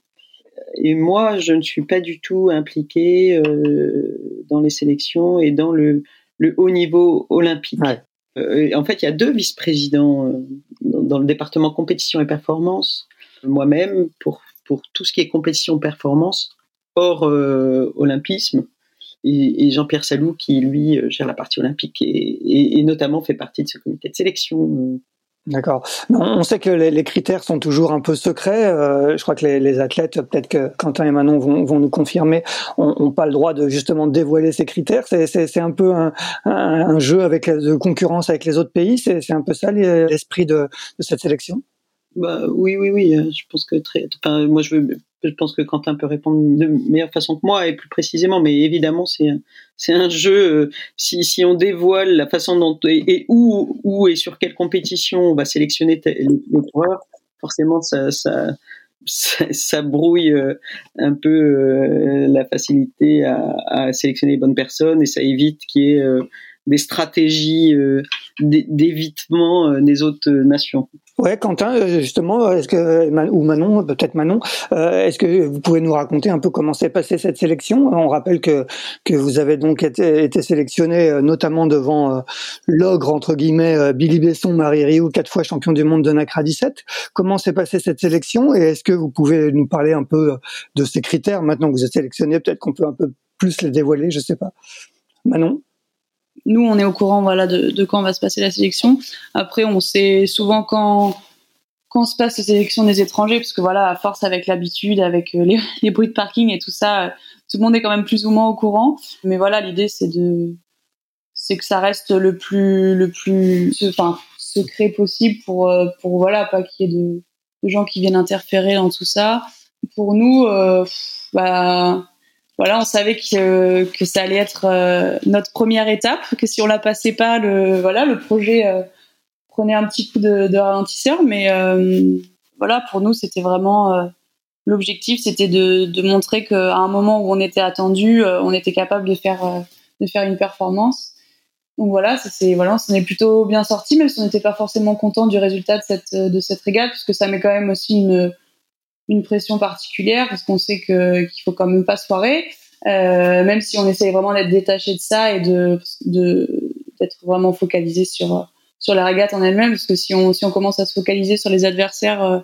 Et moi, je ne suis pas du tout impliquée euh, dans les sélections et dans le, le haut niveau olympique. Ouais. en fait, il y a deux vice-présidents dans le département compétition et performance. Moi-même, pour pour tout ce qui est compétition performance hors euh, olympisme et, et Jean-Pierre Salou qui lui euh, gère la partie olympique et, et, et, notamment fait partie de ce comité de sélection. D'accord. On sait que les, critères sont toujours un peu secrets. Euh, je crois que les, athlètes, peut-être que Quentin et Manon vont, nous confirmer, n'ont pas le droit de justement dévoiler ces critères. C'est un peu un, un, jeu avec de concurrence avec les autres pays. C'est un peu ça l'esprit de, de cette sélection? Bah, oui, oui, oui. Je pense que très. Enfin, moi, je, veux, je pense que Quentin peut répondre de meilleure façon que moi et plus précisément. Mais évidemment, c'est un jeu. Euh, si, si on dévoile la façon dont et, où où et sur quelle compétition on va sélectionner les, coureurs, forcément, ça, ça ça, brouille euh, un peu la facilité à, à, sélectionner les bonnes personnes et ça évite qu'il y ait des stratégies d'évitement des autres nations. Ouais, Quentin, euh, justement, est-ce que ou Manon, peut-être Manon, euh, est-ce que vous pouvez nous raconter un peu comment s'est passée cette sélection? On rappelle que que vous avez donc été, sélectionné euh, notamment devant l'ogre entre guillemets Billy Besson, Marie Rioux, quatre fois champion du monde de Nacra 17. Comment s'est passée cette sélection? Et est-ce que vous pouvez nous parler un peu de ces critères? Maintenant que vous êtes sélectionné Peut-être qu'on peut un peu plus les dévoiler, je sais pas. Manon? Nous, on est au courant voilà de, de, quand va se passer la sélection. Après, on sait souvent quand quand se passe la sélection des étrangers, parce que voilà, à force avec l'habitude, avec euh, les, bruits de parking et tout ça, tout le monde est quand même plus ou moins au courant. Mais voilà, l'idée c'est de c'est que ça reste le plus le plus enfin secret possible pour euh, pour voilà pas qu'il y ait de, de, gens qui viennent interférer dans tout ça. Pour nous, euh, bah voilà, on savait que, que ça allait être euh, notre première étape, que si on la passait pas, le voilà, le projet euh, prenait un petit coup de, de ralentisseur. Mais euh, voilà, pour nous, c'était vraiment l'objectif, c'était de, de, montrer qu'à un moment où on était attendu, on était capable de faire de faire une performance. Donc voilà, c'est voilà, on s'en est plutôt bien sorti, même si on n'était pas forcément content du résultat de cette de cette régate, parce que ça met quand même aussi une une pression particulière parce qu'on sait que qu'il faut quand même pas se foirer, euh, même si on essaye vraiment d'être détaché de ça et de d'être vraiment focalisé sur sur la régate en elle-même parce que si on si on commence à se focaliser sur les adversaires euh,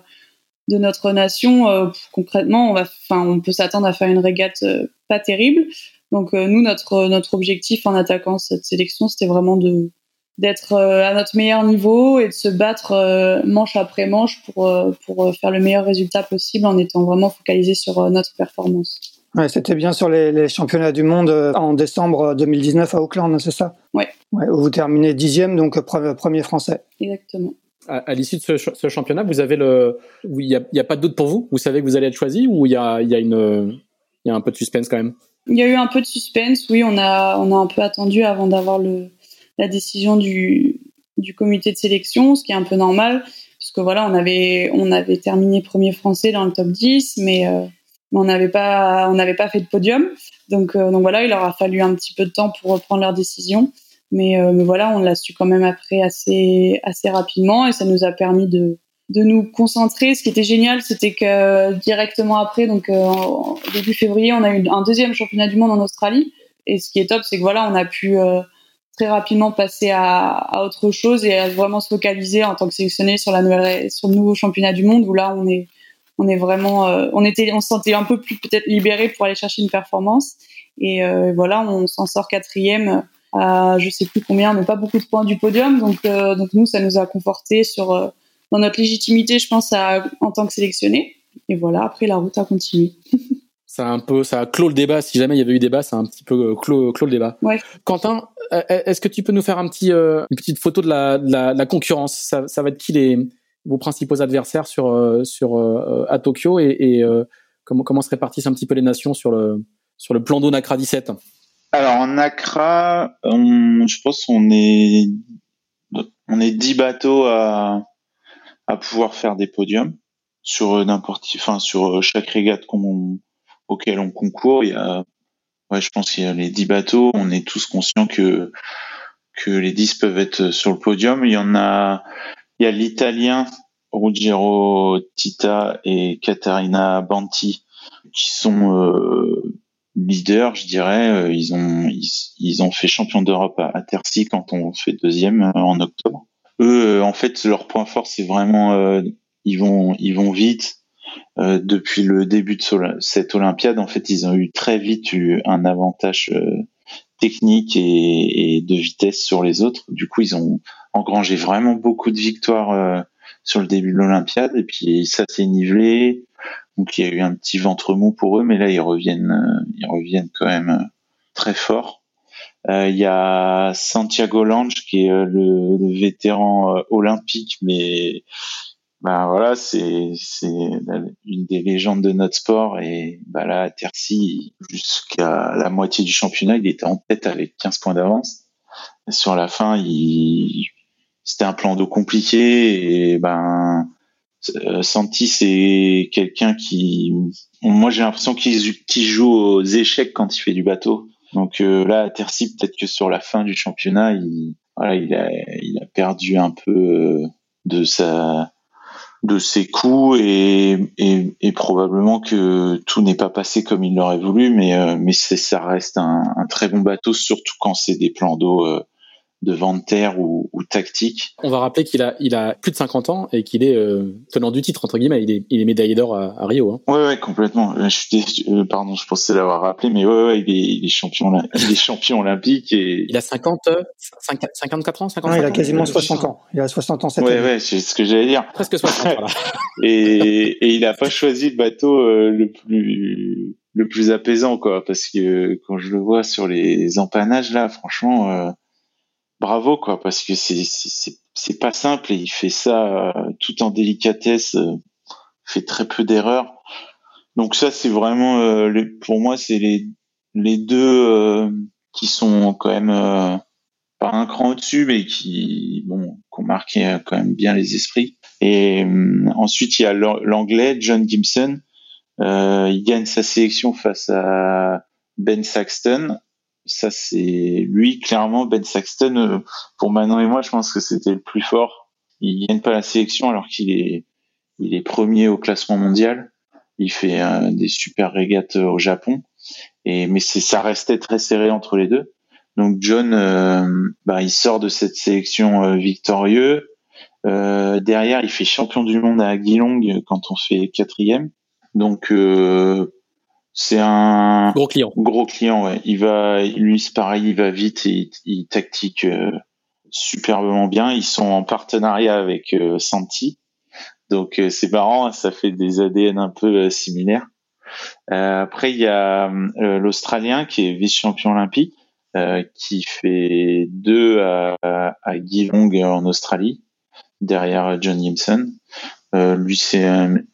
de notre nation euh, concrètement on va enfin on peut s'attendre à faire une régate pas terrible. Donc nous notre notre objectif en attaquant cette sélection c'était vraiment de d'être euh, à notre meilleur niveau et de se battre euh, manche après manche pour, euh, pour faire le meilleur résultat possible en étant vraiment focalisé sur notre performance. Ouais, c'était bien sur les, les, championnats du monde en décembre 2019 à Auckland, c'est ça? Ouais. ouais. Vous terminez dixième, donc premier français. Exactement. À, à l'issue de ce, ce, championnat, vous avez le, il n'y a, y a, pas de doute pour vous? Vous savez que vous allez être choisi ou il y a, y, a une, y a un peu de suspense quand même? Il y a eu un peu de suspense, oui. On a, on a un peu attendu avant d'avoir le, la décision du, du comité de sélection, ce qui est un peu normal, parce que voilà, on avait, on avait terminé premier français dans le top 10, mais, euh, on n'avait pas, on n'avait pas fait de podium. Donc, euh, donc voilà, il leur a fallu un petit peu de temps pour reprendre leur décision. Mais, euh, mais voilà, on l'a su quand même après assez, assez rapidement et ça nous a permis de, de nous concentrer. Ce qui était génial, c'était que directement après, donc en début février, on a eu un deuxième championnat du monde en Australie. Et ce qui est top, c'est que voilà, on a pu très rapidement passer à, à, autre chose et à vraiment se focaliser en tant que sélectionné sur la nouvelle sur le nouveau championnat du monde où là on est on est vraiment euh, on était on se sentait un peu plus peut-être libéré pour aller chercher une performance. Et euh, voilà on s'en sort quatrième à je sais plus combien mais pas beaucoup de points du podium. Donc euh, donc nous ça nous a conforté sur euh, dans notre légitimité je pense à, en tant que sélectionné et voilà après la route a continué ça a un peu, ça a clos le débat. Si jamais il y avait eu débat, ça a un petit peu clos, clos le débat. Ouais. Quentin, euh, est-ce que tu peux nous faire un petit, euh, une petite photo de la, de la, de la concurrence? Ça, ça, va être qui les vos principaux adversaires sur euh, à Tokyo et, et comment comment se répartissent un petit peu les nations sur le sur le plan d'eau Nacra 17 Alors en Nacra, on, je pense qu'on est on est 10 bateaux à à pouvoir faire des podiums sur n'importe enfin sur chaque régate qu'on auquel on concourt. Il y a, ouais, je pense qu'il y a les 10 bateaux. On est tous conscients que que les 10 peuvent être sur le podium. Il y en a, il y a l'italien Ruggero Tita et Caterina Banti qui sont euh, leaders, je dirais. Ils ont ils, ont fait champion d'Europe à, à Tercy quand on fait deuxième euh, en octobre. Eux, euh, en fait, leur point fort, c'est vraiment euh, ils vont ils vont vite. Euh, depuis le début de cette Olympiade, en fait, ils ont eu très vite eu un avantage euh, technique et, de vitesse sur les autres. Du coup, ils ont engrangé vraiment beaucoup de victoires euh, sur le début de l'Olympiade, et puis ça s'est nivelé. Donc, il y a eu un petit ventre mou pour eux, mais là, ils reviennent, ils reviennent quand même très fort. Il y a Santiago Lange qui est le, le vétéran olympique, mais ben voilà, c'est c'est une des légendes de notre sport et bah là à Tercy jusqu'à la moitié du championnat, il était en tête avec 15 points d'avance. Sur la fin, il c'était un plan d'eau compliqué et ben euh, Santi c'est quelqu'un qui moi j'ai l'impression qu'il joue aux échecs quand il fait du bateau. Donc là, à Tercy, peut-être que sur la fin du championnat, il, voilà, il a, il a perdu un peu de sa de ses coups et, probablement que tout n'est pas passé comme il l'aurait voulu, mais, euh, mais ça reste un, un, très bon bateau, surtout quand c'est des plans d'eau euh, de terre ou, ou, tactique. On va rappeler qu'il a, il a plus de 50 ans et qu'il est euh, tenant du titre entre guillemets. Il est, il est médaillé d'or à, à, Rio. Hein. Ouais, ouais, complètement. Je suis euh, pardon, je pensais l'avoir rappelé, mais ouais, ouais, il est, il est champion, il est champion olympique et il a 50, 50 54 ans, 55 non, il a quasiment 60 ans. Il a 60 ans cette ouais, année. Ouais, c'est ce que j'allais dire. Presque 60. voilà. et, et il a pas choisi le bateau euh, le plus le plus apaisant quoi, parce que quand je le vois sur les empannages là, franchement. Bravo quoi parce que c'est c'est c'est pas simple et il fait ça euh, tout en délicatesse euh, fait très peu d'erreurs. Donc ça c'est vraiment euh, les, pour moi c'est les les deux euh, qui sont quand même euh, pas un cran au-dessus mais qui bon qui ont marqué quand même bien les esprits. Et ensuite il y a l'anglais John Gibson. Il gagne sa sélection face à Ben Saxton ça c'est lui clairement Ben Saxton euh, pour Manon et moi je pense que c'était le plus fort. Il gagne pas la sélection alors qu'il est il est premier au classement mondial. Il fait euh, des super régates au Japon. Et mais ça restait très serré entre les deux. Donc John euh, bah, il sort de cette sélection euh, victorieux. Derrière il fait champion du monde à Geelong quand on fait quatrième. Donc c'est un gros client. Gros client, ouais. Il va, lui, c'est pareil, il va vite et il, tactique euh, superbement bien. Ils sont en partenariat avec euh, Santi, donc euh, c'est marrant, ça fait des ADN un peu similaires. après, il y a l'Australien qui est vice-champion olympique, qui fait deux à, à Geelong en Australie, derrière John Gibson. lui, c'est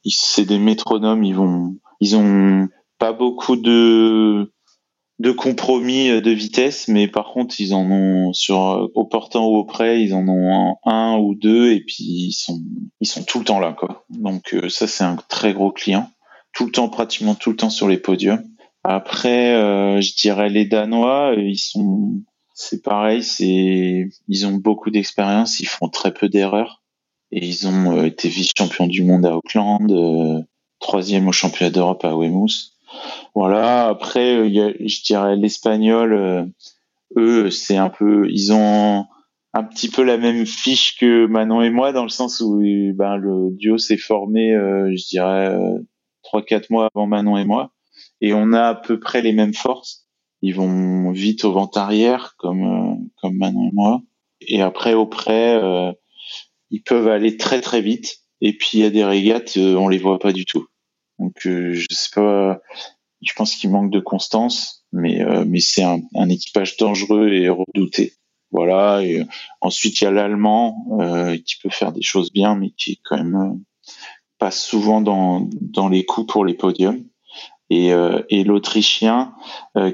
c'est des métronomes. Ils vont, ils ont pas beaucoup de de compromis euh, de vitesse, mais par contre ils en ont sur euh, au portant ou au près, ils en ont un, ou deux et puis ils sont ils sont tout le temps là quoi. Donc euh, ça c'est un très gros client, tout le temps pratiquement tout le temps sur les podiums. Après je dirais les Danois, ils sont c'est pareil, c'est ils ont beaucoup d'expérience, ils font très peu d'erreurs et ils ont été vice-champions du monde à Auckland, troisième au championnat d'Europe à Weymouth. Voilà. Après, euh, y a, je dirais l'espagnol. Euh, eux, c'est un peu, ils ont un petit peu la même fiche que Manon et moi dans le sens où ben le duo s'est formé, euh, je dirais trois quatre mois avant Manon et moi, et on a à peu près les mêmes forces. Ils vont vite au vent arrière comme comme Manon et moi, et après au près, ils peuvent aller très très vite. Et puis il y a des régates, on les voit pas du tout. Donc je sais pas, je pense qu'il manque de constance, mais euh, c'est un, équipage dangereux et redouté. Voilà. Euh, ensuite il y a l'allemand euh, qui peut faire des choses bien, mais qui quand même euh, pas souvent dans les coups pour les podiums. Et, l'autrichien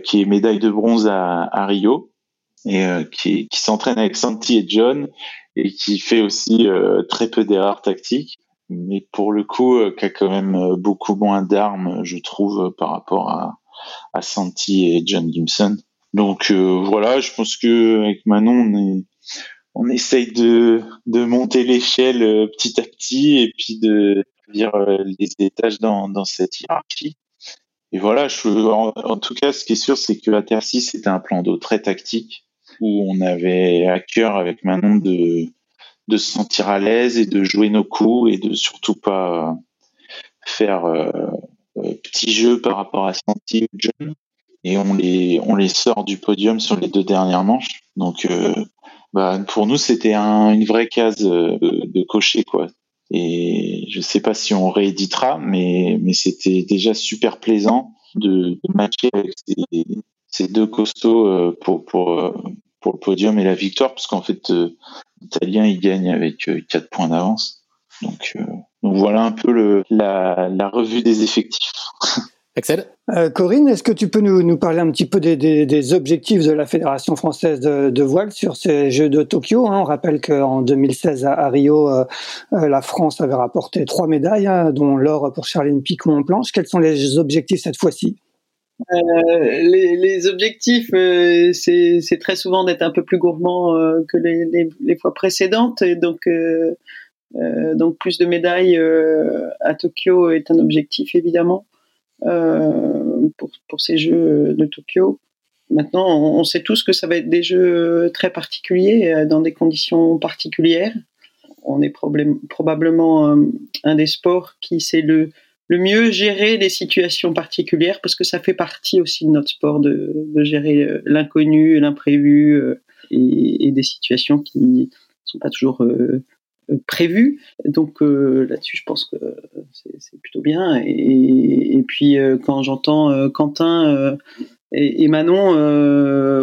qui est médaille de bronze à, Rio et qui s'entraîne avec Santi et John et qui fait aussi très peu d'erreurs tactiques mais pour le coup, euh, qui a quand même euh, beaucoup moins d'armes, je trouve, par rapport à, à Santi et John Gibson. Donc euh, voilà, je pense que avec Manon, on est, on essaye de, de monter l'échelle petit à petit et puis de dire les étages dans, dans cette hiérarchie. Et voilà, je, en, en tout cas, ce qui est sûr, c'est que la Terre 6 c'était un plan d'eau très tactique où on avait à cœur avec Manon de de se sentir à l'aise et de jouer nos coups et de surtout pas faire euh, euh, petit jeu par rapport à Santi ou John. Et on les, on les sort du podium sur les deux dernières manches. Donc, euh, bah, pour nous, c'était un, une vraie case de cocher, quoi. Et je sais pas si on rééditera, mais, mais c'était déjà super plaisant de, de matcher avec ces, deux costauds pour, pour le podium et la victoire, parce qu'en fait, l'Italien il gagne avec 4 euh, points d'avance. Donc, euh, donc voilà un peu le, la, la revue des effectifs. Axel? Euh, Corinne, est-ce que tu peux nous, nous parler un petit peu des, des, des, objectifs de la Fédération française de, de voile sur ces Jeux de Tokyo hein? On rappelle qu'en 2016 à, Rio, euh, la France avait rapporté trois médailles, hein, dont l'or pour Charline Picon en planche. Quels sont les objectifs cette fois-ci? Les, les, objectifs, c'est très souvent d'être un peu plus gourmand que les, fois précédentes, donc donc plus de médailles à Tokyo est un objectif évidemment pour, pour ces Jeux de Tokyo. Maintenant, on sait tous que ça va être des jeux très particuliers, dans des conditions particulières on est probablement euh, un des sports qui sait le, le mieux gérer les situations particulières parce que ça fait partie aussi de notre sport de, gérer euh, l'inconnu, l'imprévu euh, et, des situations qui ne sont pas toujours prévues. Donc là-dessus, je pense que c'est plutôt bien. Et, puis quand j'entends Quentin et, Manon,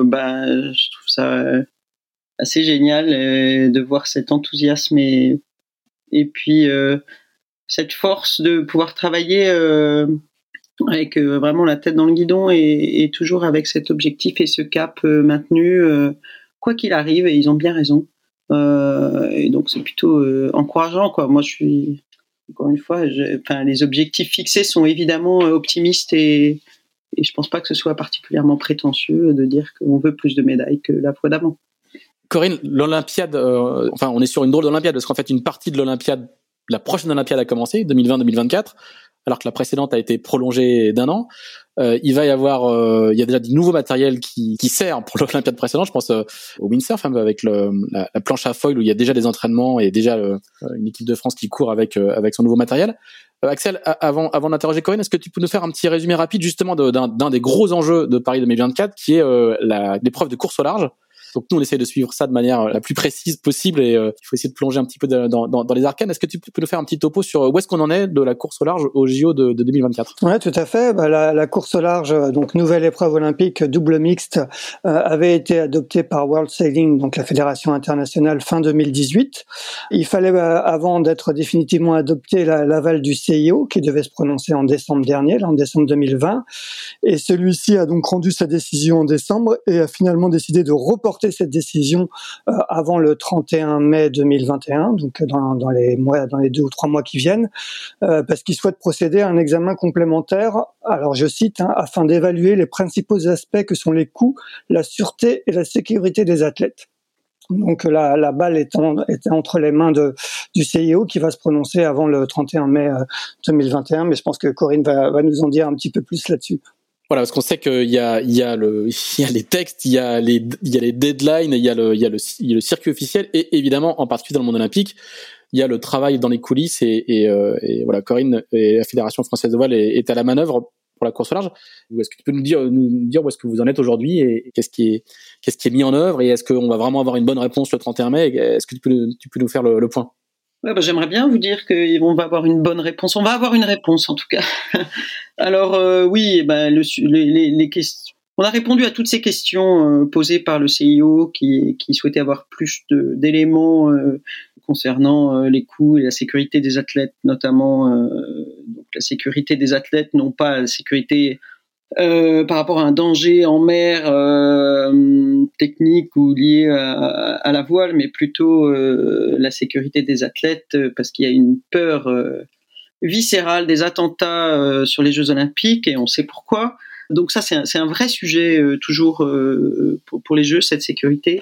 bah, je trouve ça assez génial euh, de voir cet enthousiasme et, et puis euh, cette force de pouvoir travailler euh, avec vraiment la tête dans le guidon et, toujours avec cet objectif et ce cap maintenu, quoi qu'il arrive, et ils ont bien raison. et donc c'est plutôt encourageant. Moi, je suis encore une fois, les objectifs fixés sont évidemment optimistes et, et je pense pas que ce soit particulièrement prétentieux de dire qu'on veut plus de médailles que la fois d'avant. Corinne, l'Olympiade, euh, enfin, on est sur une drôle d'Olympiade parce qu'en fait, une partie de l'Olympiade, la prochaine Olympiade a commencé, 2020-2024, alors que la précédente a été prolongée d'un an. Euh, il va y avoir, euh, il y a déjà du nouveau matériel qui, qui sert pour l'Olympiade précédente. Je pense au windsurf hein, avec le, la, planche à foil où il y a déjà des entraînements et déjà une équipe de France qui court avec avec son nouveau matériel. Axel, avant avant d'interroger Corinne, est-ce que tu peux nous faire un petit résumé rapide justement d'un des gros enjeux de Paris 2024 qui est l'épreuve de course au large? Donc nous, on essaie de suivre ça de manière euh, la plus précise possible et euh, il faut essayer de plonger un petit peu dans, les arcanes. Est-ce que tu peux nous faire un petit topo sur euh, où est-ce qu'on en est de la course au large au JO de, de 2024 Ouais, tout à fait. Bah, la, course au large, donc nouvelle épreuve olympique double mixte, avait été adoptée par World Sailing, donc la fédération internationale, fin 2018. Il fallait, avant d'être définitivement adopté, l'aval du CIO qui devait se prononcer en décembre dernier, en décembre 2020. Et celui-ci a donc rendu sa décision en décembre et a finalement décidé de reporter cette décision euh, avant le 31 mai 2021, donc dans, dans, les mois, dans les deux ou trois mois qui viennent, euh, parce qu'il souhaite procéder à un examen complémentaire. Alors je cite, hein, afin d'évaluer les principaux aspects que sont les coûts, la sûreté et la sécurité des athlètes. Donc la, balle est, entre les mains du CIO qui va se prononcer avant le 31 mai 2021, euh, mais je pense que Corinne va nous en dire un petit peu plus là-dessus. Voilà, parce qu'on sait qu'il y a, il y a le, il y a les textes, il y a les, il y a les deadlines, il y a le, il y a le, il y a le circuit officiel et évidemment, en particulier dans le monde olympique, il y a le travail dans les coulisses et, et, euh, et voilà, Corinne et la Fédération française de voile est, à la manœuvre pour la course au large. Est-ce que tu peux nous dire, nous dire où est-ce que vous en êtes aujourd'hui et qu'est-ce qui est, qu'est-ce qui est mis en œuvre et est-ce qu'on va vraiment avoir une bonne réponse le 31 mai Est-ce que tu peux, tu peux nous faire le, le point? Bah, J'aimerais bien vous dire qu'on va avoir une bonne réponse. On va avoir une réponse en tout cas. Alors euh, oui, bah, le, les, questions. On a répondu à toutes ces questions euh, posées par le CIO qui, souhaitait avoir plus d'éléments euh, concernant les coûts et la sécurité des athlètes, notamment la sécurité des athlètes, non pas la sécurité euh, par rapport à un danger en mer euh, technique ou lié à, à, la voile, mais plutôt euh, la sécurité des athlètes, parce qu'il y a une peur viscérale des attentats sur les Jeux Olympiques, et on sait pourquoi. Donc ça, c'est un, un, vrai sujet toujours pour, pour, les Jeux, cette sécurité.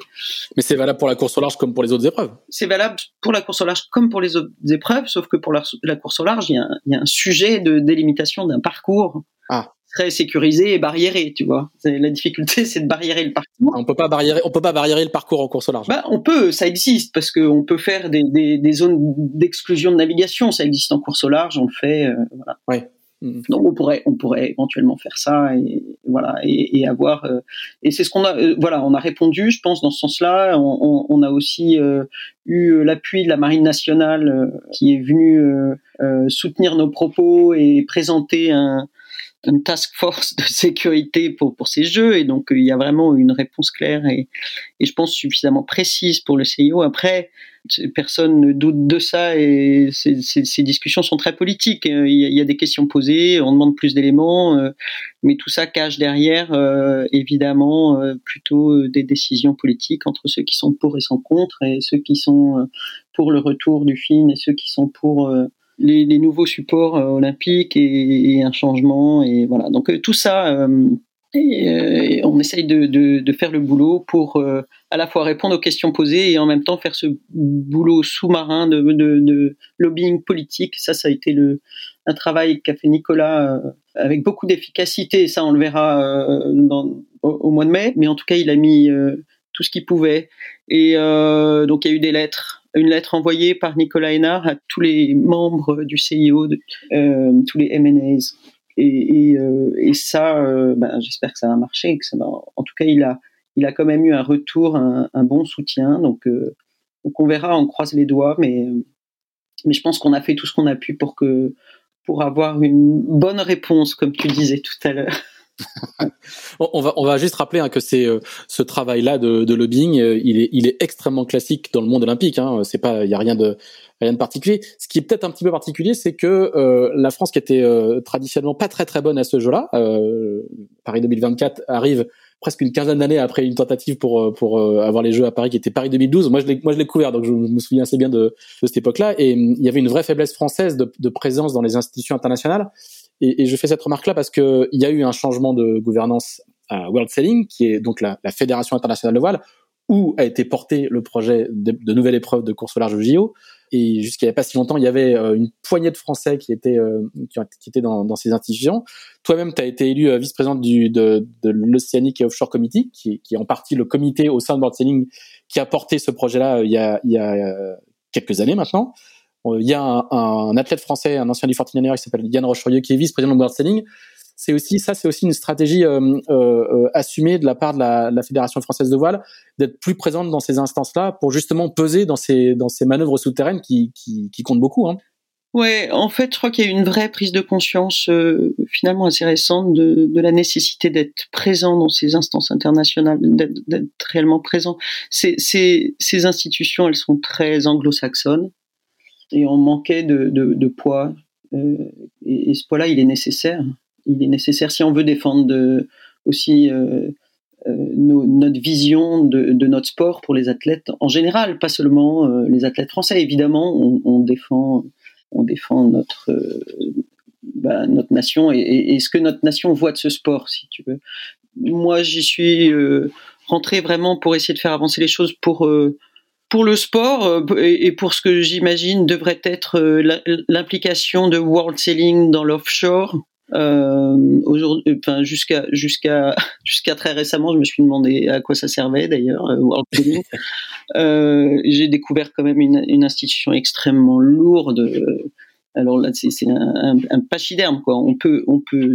Mais c'est valable pour la course au large comme pour les autres épreuves. C'est valable pour la course au large comme pour les autres épreuves, sauf que pour la, la course au large, il y a, il y a un sujet de délimitation d'un parcours. Ah très sécurisé et barriéré, tu vois. La difficulté, c'est de barriérer le parcours. On peut pas barriérer, on peut pas barriérer le parcours en course au large. Bah, on peut, ça existe parce qu'on peut faire des, des, des zones d'exclusion de navigation, ça existe en course au large, on le fait, euh, voilà. Ouais. Mm. Donc on pourrait, on pourrait éventuellement faire ça et voilà et, et avoir euh, et c'est ce qu'on a euh, voilà on a répondu je pense dans ce sens-là on, on, on a aussi euh, eu l'appui de la marine nationale qui est venue soutenir nos propos et présenter un, une task force de sécurité pour, pour ces jeux et donc il y a vraiment une réponse claire et, et je pense suffisamment précise pour le CIO. Après, personne ne doute de ça et ces, discussions sont très politiques. Il y, a, il y, a, des questions posées, on demande plus d'éléments, euh, mais tout ça cache derrière euh, évidemment euh, plutôt des décisions politiques entre ceux qui sont pour et sans contre et ceux qui sont pour le retour du film et ceux qui sont pour les, nouveaux supports olympiques et, un changement et voilà. Donc tout ça et, on essaye de, faire le boulot pour euh, à la fois répondre aux questions posées et en même temps faire ce boulot sous-marin de, lobbying politique. Ça, ça a été le, un travail qu'a fait Nicolas euh, avec beaucoup d'efficacité. Ça, on le verra euh, au, mois de mai. Mais en tout cas, il a mis tout ce qu'il pouvait. Et donc, il y a eu des lettres une lettre envoyée par Nicolas Hénard à tous les membres du CIO, tous les MNAs, et, et, euh, et ça, euh, ben, j'espère que ça va marcher. Que ça va... En tout cas, il a, il a quand même eu un retour, un, un bon soutien. Donc, euh, donc, on verra, on croise les doigts, mais, mais je pense qu'on a fait tout ce qu'on a pu pour que pour avoir une bonne réponse, comme tu disais tout à l'heure. on va on va juste rappeler hein, que c'est ce travail là de, de lobbying il est il est extrêmement classique dans le monde olympique hein, c'est pas il y a rien de rien de particulier. Ce qui est peut-être un petit peu particulier, c'est que euh, la France, qui était euh, traditionnellement pas très très bonne à ce jeu-là, euh, Paris 2024 arrive presque une quinzaine d'années après une tentative pour euh, pour avoir les Jeux à Paris qui était Paris 2012. Moi je l'ai moi je l'ai couvert donc je me souviens assez bien de, de cette époque-là et hum, il y avait une vraie faiblesse française de, de présence dans les institutions internationales et, je fais cette remarque-là parce que il y a eu un changement de gouvernance à World Sailing qui est donc la, fédération internationale de voile où a été porté le projet de, nouvelle épreuve de course au large JO et jusqu'à il n'y a pas si longtemps, il y avait euh, une poignée de Français qui étaient euh, qui, étaient dans, ces institutions. Toi-même, tu as été élu euh, vice-présidente du de, de l'Oceanic et Offshore Committee, qui, qui est en partie le comité au sein de World Sailing qui a porté ce projet-là il y a quelques années maintenant. Il y a un, athlète français, un ancien du Fortinaire qui s'appelle Yann Rocherieux, qui est vice-président de World Sailing c'est aussi ça, c'est aussi une stratégie euh, euh, euh, assumée de la part de la, Fédération française de voile d'être plus présente dans ces instances-là pour justement peser dans ces manœuvres souterraines qui comptent beaucoup. Hein. Ouais, en fait, je crois qu'il y a une vraie prise de conscience euh, finalement assez récente de, la nécessité d'être présent dans ces instances internationales, d'être réellement présent. Ces, institutions, elles sont très anglo-saxonnes et on manquait de, de, poids. Euh, et, ce poids-là, il est nécessaire il est nécessaire si on veut défendre de, aussi euh, euh, notre vision de, notre sport pour les athlètes en général, pas seulement euh, les athlètes français. Évidemment, on, défend, on défend notre euh, bah, notre nation et, et, ce que notre nation voit de ce sport, si tu veux. Moi, j'y suis euh, rentré vraiment pour essayer de faire avancer les choses pour pour le sport et pour ce que j'imagine devrait être l'implication de World Sailing dans l'offshore euh, enfin jusqu'à jusqu'à jusqu'à très récemment, je me suis demandé à quoi ça servait d'ailleurs. Euh, World euh, J'ai découvert quand même une, une, institution extrêmement lourde. Alors là, c'est un, un, un, pachyderme quoi. On peut, on peut.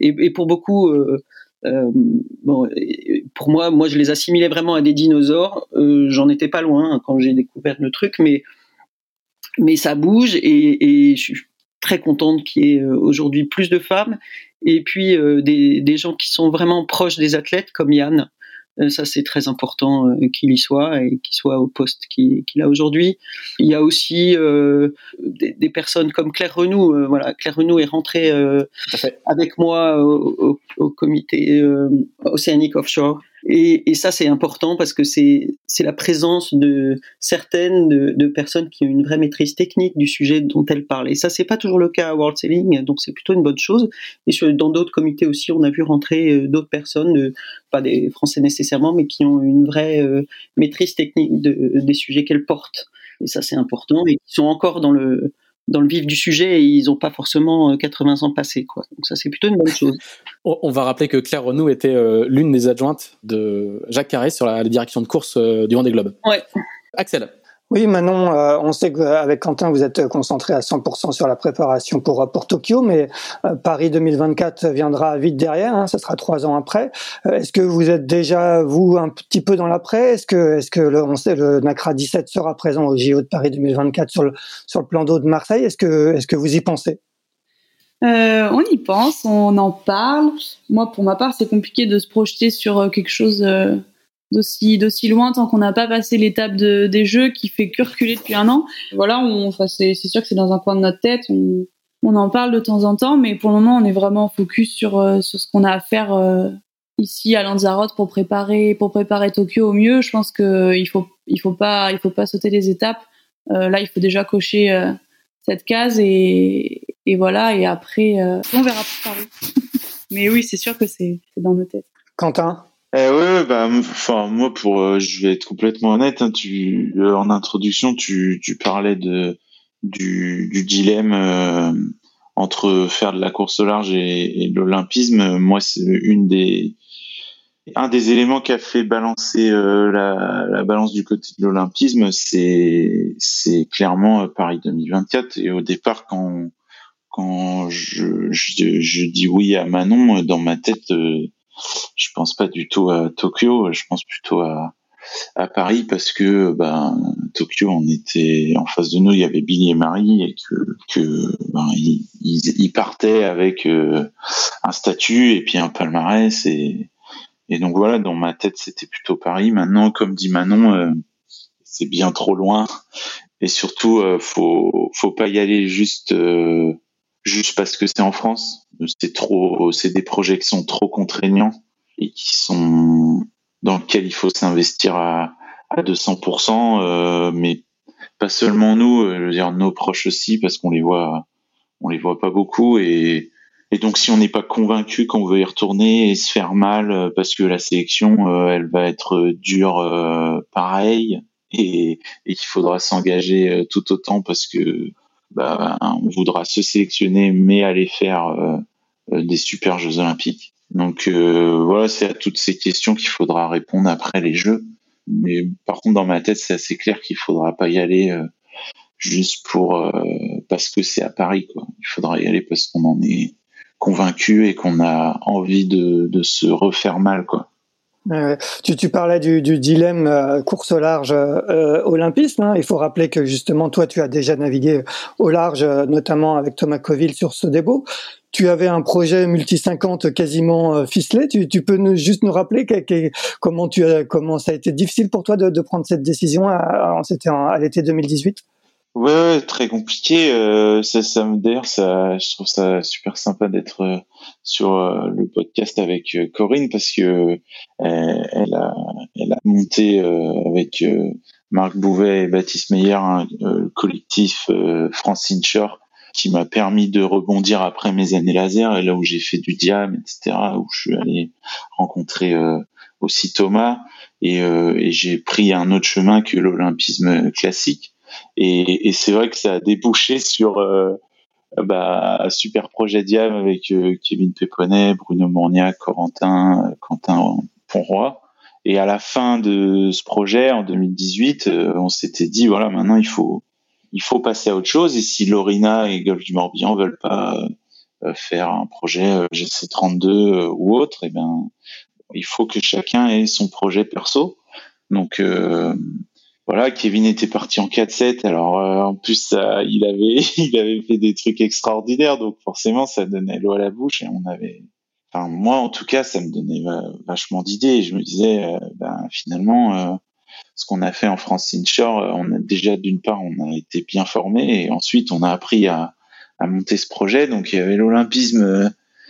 Et, et, pour beaucoup, euh, euh, pour moi, moi, je les assimilais vraiment à des dinosaures. Euh, J'en étais pas loin quand j'ai découvert le truc, mais ça bouge et, je très contente qu'il y ait euh, aujourd'hui plus de femmes et puis des, gens qui sont vraiment proches des athlètes comme Yann. Euh, ça, c'est très important qu'il y soit et qu'il soit au poste qu'il a aujourd'hui. Il y a aussi euh, des, des, personnes comme Claire Renou. Euh, voilà, Claire Renou est rentrée euh, avec moi au, au, au comité Océanique Offshore et, ça, c'est important parce que c'est la présence de certaines de, personnes qui ont une vraie maîtrise technique du sujet dont elles parlent. Et ça, c'est pas toujours le cas à World Sailing, donc c'est plutôt une bonne chose. Et dans d'autres comités aussi, on a vu rentrer euh, d'autres personnes, euh, pas des Français nécessairement, mais qui ont une vraie euh, maîtrise technique de, des sujets qu'elles portent. Et ça, c'est important. Et qui sont encore dans le dans le vif du sujet et ils n'ont pas forcément 80 euh, ans passés. Quoi. Donc ça, c'est plutôt une bonne chose. On va rappeler que Claire Renou était euh, l'une des adjointes de Jacques Carré sur la, direction de course euh, du Vendée Globe. Ouais. Axel. Oui, Manon, euh, on sait qu'avec Quentin, vous êtes concentré à 100% sur la préparation pour, Tokyo, mais euh, Paris 2024 viendra vite derrière, hein, ça sera trois ans après. Euh, est-ce que vous êtes déjà, vous, un petit peu dans l'après? Est-ce que, est-ce que le, on sait, le NACRA 17 sera présent au JO de Paris 2024 sur le, plan d'eau de Marseille? Est-ce que, vous y pensez? Euh, on y pense, on en parle. Moi, pour ma part, c'est compliqué de se projeter sur quelque chose d'aussi d'aussi loin tant qu'on n'a pas passé l'étape de, des jeux qui fait que reculer depuis un an. Voilà, on, enfin c'est c'est sûr que c'est dans un coin de notre tête. On, on en parle de temps en temps, mais pour le moment, on est vraiment focus sur euh, sur ce qu'on a à faire euh, ici à Lanzarote pour préparer pour préparer Tokyo au mieux. Je pense que il faut il faut pas il faut pas sauter les étapes. Euh, là, il faut déjà cocher cette case et, et voilà. Et après, on verra plus tard. Mais oui, c'est sûr que c'est dans nos têtes. Quentin? Eh ouais, bah, enfin moi pour, je vais être complètement honnête. Hein, tu en introduction, tu, tu parlais de du, du dilemme entre faire de la course au large et, l'olympisme, moi, c'est une des un des éléments qui a fait balancer euh, la, la, balance du côté de l'olympisme, c'est c'est clairement euh, Paris 2024. Et au départ, quand quand je, je, je, dis oui à Manon, dans ma tête, euh, je pense pas du tout à Tokyo, je pense plutôt à à Paris parce que ben Tokyo on était en face de nous il y avait Billy et Marie et que ben ils, partaient avec euh, un statut et puis un palmarès et donc voilà dans ma tête c'était plutôt Paris. Maintenant comme dit Manon euh, c'est bien trop loin et surtout euh, faut faut pas y aller juste juste parce que c'est en France c'est trop c'est des projets qui sont trop contraignants et qui sont dans lequel il faut s'investir à, à 200%, euh, mais pas seulement nous, euh, je veux dire nos proches aussi, parce qu'on les voit, on les voit pas beaucoup et et donc si on n'est pas convaincu qu'on veut y retourner et se faire mal euh, parce que la sélection euh, elle va être dure pareil et, et qu'il faudra s'engager tout autant parce que bah, on voudra se sélectionner mais aller faire des super Jeux Olympiques. Donc euh, voilà, c'est à toutes ces questions qu'il faudra répondre après les jeux. Mais par contre, dans ma tête, c'est assez clair qu'il faudra pas y aller euh, juste pour euh, parce que c'est à Paris. Quoi. Il faudra y aller parce qu'on en est convaincu et qu'on a envie de, de se refaire mal. Quoi. Tu, tu, parlais du, du dilemme euh, course au large euh, olympiste. Hein. Il faut rappeler que justement, toi, tu as déjà navigué au large, notamment avec Thomas Coville sur ce débat tu avais un projet multi 50 quasiment euh, ficelé. Tu, tu peux nous, juste nous rappeler comment tu as, comment ça a été difficile pour toi de, de prendre cette décision C'était à, l'été 2018. Ouais, très compliqué. Euh, ça, ça d'ailleurs, ça, je trouve ça super sympa d'être euh, sur euh, le podcast avec Corinne parce que elle a, elle a monté avec Marc Bouvet et Baptiste Meyer un collectif Francine Shore qui m'a permis de rebondir après mes années laser et là où j'ai fait du diam, etc., où je suis allé rencontrer euh, aussi Thomas et, euh, et j'ai pris un autre chemin que l'olympisme classique. Et, c'est vrai que ça a débouché sur euh, bah, un super projet diam avec Kevin Péponnet, Bruno Mourniac, Corentin, Quentin Ponroy. Et à la fin de ce projet, en 2018, on s'était dit voilà, maintenant il faut il faut passer à autre chose. Et si Lorina et Golf du Morbihan veulent pas euh, faire un projet euh, GC32 euh, ou autre, eh ben il faut que chacun ait son projet perso. Donc voilà, Kevin était parti en 4-7. Alors en plus, ça, il avait il avait fait des trucs extraordinaires, donc forcément ça donnait l'eau à la bouche et on avait. Enfin moi en tout cas, ça me donnait vachement d'idées. Je me disais, ben finalement ce qu'on a fait en France Inshore, euh, on a déjà d'une part on a été bien formé et ensuite on a appris à, à monter ce projet. Donc il y avait l'olympisme euh,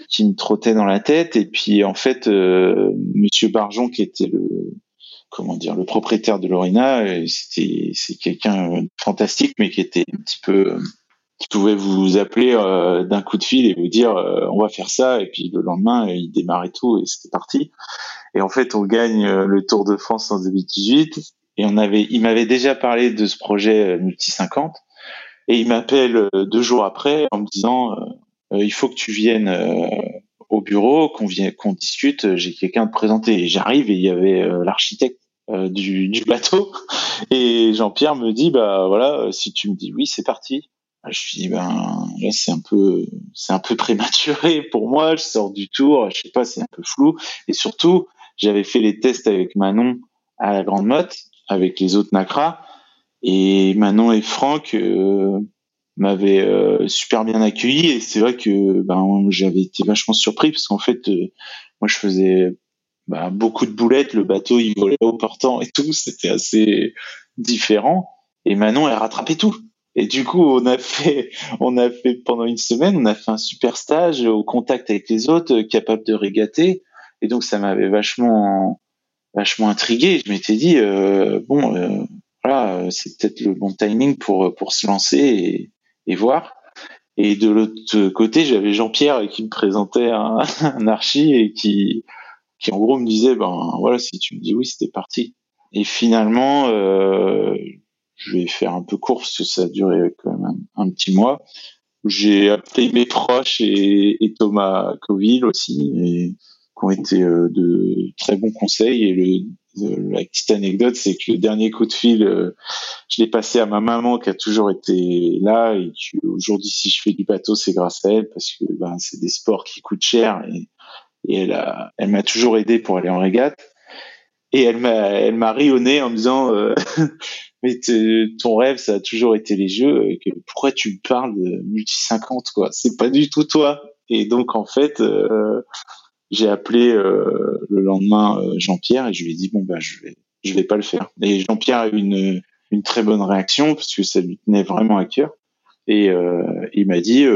qui me trottait dans la tête et puis en fait euh, Monsieur Barjon qui était le comment dire le propriétaire de Lorina, c'était c'est quelqu'un fantastique mais qui était un petit peu qui pouvait vous appeler d'un coup de fil et vous dire on va faire ça et puis le lendemain il démarrait tout et c'était parti. Et en fait, on gagne euh, le Tour de France en 2018. Et on avait, il m'avait déjà parlé de ce projet euh, multi 50. Et il m'appelle euh, deux jours après en me disant, il faut que tu viennes au bureau, qu'on qu'on discute. J'ai quelqu'un de présenter. Et j'arrive et il y avait l'architecte du, du, bateau. Et Jean-Pierre me dit, bah voilà, si tu me dis oui, c'est parti. Je lui dis ben là c'est un peu c'est un peu prématuré pour moi. Je sors du tour, je sais pas, c'est un peu flou. Et surtout, j'avais fait les tests avec Manon à la Grande Motte, avec les autres Nacra, et Manon et Franck euh, m'avaient euh, super bien accueilli. Et c'est vrai que ben, j'avais été vachement surpris parce qu'en fait, euh, moi je faisais ben, beaucoup de boulettes, le bateau il volait au portant et tout, c'était assez différent. Et Manon elle rattrapait tout. Et du coup, on a fait, on a fait pendant une semaine, on a fait un super stage au contact avec les autres, capable de régater. Et donc ça m'avait vachement vachement intrigué. Je m'étais dit euh, bon euh, voilà, c'est peut-être le bon timing pour pour se lancer et, et voir. Et de l'autre côté, j'avais Jean-Pierre qui me présentait un, un, archi et qui, qui en gros me disait, ben voilà, si tu me dis oui, c'était parti. Et finalement, euh, je vais faire un peu court parce que ça a duré quand même un, petit mois. J'ai appelé mes proches et, Thomas Coville aussi, et qui ont été euh, de très bons conseils. Et le, la petite anecdote, c'est que le dernier coup de fil, euh, je l'ai passé à ma maman qui a toujours été là et aujourd'hui, si je fais du bateau, c'est grâce à elle parce que ben, c'est des sports qui coûtent cher et elle a, elle m'a toujours aidé pour aller en régate. Et elle m'a, elle m'a rionné en me disant, euh, mais ton rêve, ça a toujours été les jeux. Pourquoi tu parles de multi 50 quoi? C'est pas du tout toi. Et donc en fait, euh, j'ai appelé euh, le lendemain euh, Jean-Pierre et je lui ai dit bon bah je vais je vais pas le faire. Et Jean-Pierre a eu une une très bonne réaction parce que ça lui tenait vraiment à cœur et euh, il m'a dit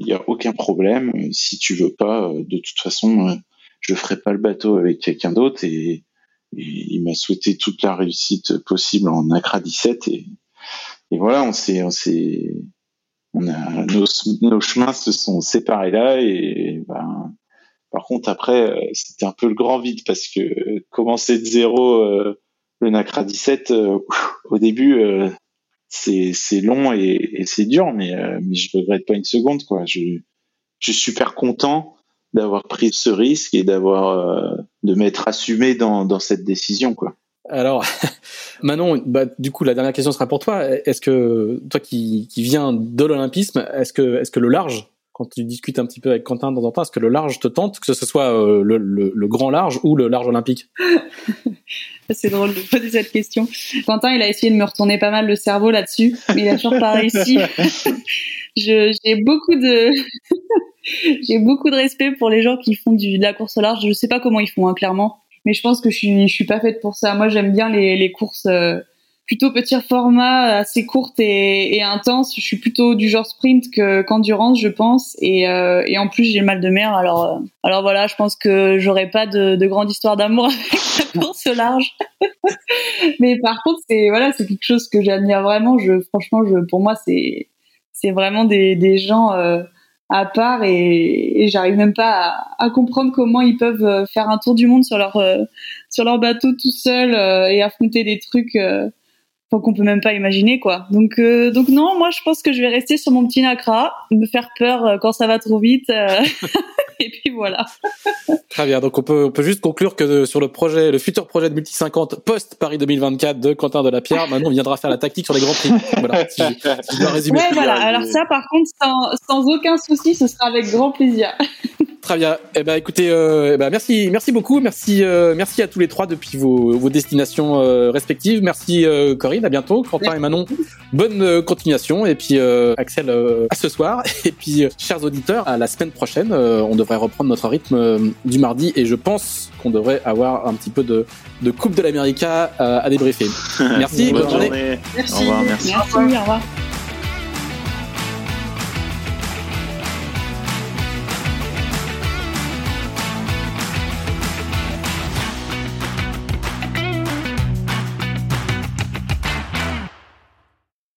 il y a aucun problème. Si tu veux pas de toute façon je ferai pas le bateau avec quelqu'un d'autre et, il m'a souhaité toute la réussite possible en Accra 17 et, voilà on s'est on s'est on a nos, chemins se sont séparés là et ben par contre, après, euh, c'était un peu le grand vide parce que euh, commencer de zéro euh, le NACRA 17, au début, c'est long et, c'est dur, mais mais je regrette pas une seconde. Je suis super content d'avoir pris ce risque et d'avoir de m'être assumé dans cette décision. Alors, Manon, bah, du coup, la dernière question sera pour toi. Est-ce que toi qui, viens de l'olympisme, que est-ce que le large quand tu discutes un petit peu avec Quentin de temps en temps, est-ce que le large te tente, que ce soit euh, le, grand large ou le large olympique? C'est drôle de poser cette question. Quentin, il a essayé de me retourner pas mal le cerveau là-dessus, mais il a toujours pas réussi. j'ai beaucoup de j'ai beaucoup de respect pour les gens qui font du, de la course au large. Je sais pas comment ils font, hein, clairement, mais je pense que je suis je suis pas faite pour ça. Moi, j'aime bien les, les courses. Euh, plutôt petit format, assez courte et, intense. Je suis plutôt du genre sprint que qu'endurance, je pense. Et, euh, et en plus, j'ai mal de mer. Alors, euh, alors voilà, je pense que j'aurais pas de, de grande histoire d'amour avec la course large. Mais par contre, c'est voilà, c'est quelque chose que j'admire vraiment. Je, franchement, je, pour moi, c'est c'est vraiment des, des gens euh, à part et, et j'arrive même pas à, à, comprendre comment ils peuvent euh, faire un tour du monde sur leur euh, sur leur bateau tout seul et affronter des trucs qu'on peut même pas imaginer quoi. Donc euh, donc non, moi je pense que je vais rester sur mon petit nacra, me faire peur euh, quand ça va trop vite euh, et puis voilà. Très bien. Donc on peut on peut juste conclure que sur le projet le futur projet de multi 50 post Paris 2024 de Quentin Delapierre, maintenant on viendra faire la tactique sur les grands prix. Voilà, si je, dois résumer. Ouais, voilà. Alors ça par contre sans, sans aucun souci, ce sera avec grand plaisir. Très bien. Eh ben, écoutez, euh, eh ben, merci, merci beaucoup, merci, euh, merci à tous les trois depuis vos, vos destinations euh, respectives. Merci euh, Corinne, à bientôt. Quentin et Manon, bonne continuation. Et puis Axel, à ce soir. Et puis, chers auditeurs, à la semaine prochaine. on devrait reprendre notre rythme du mardi et je pense qu'on devrait avoir un petit peu de, de Coupe de l'América à débriefer. Merci. bonne, journée. Merci. Au revoir. Merci. merci au revoir.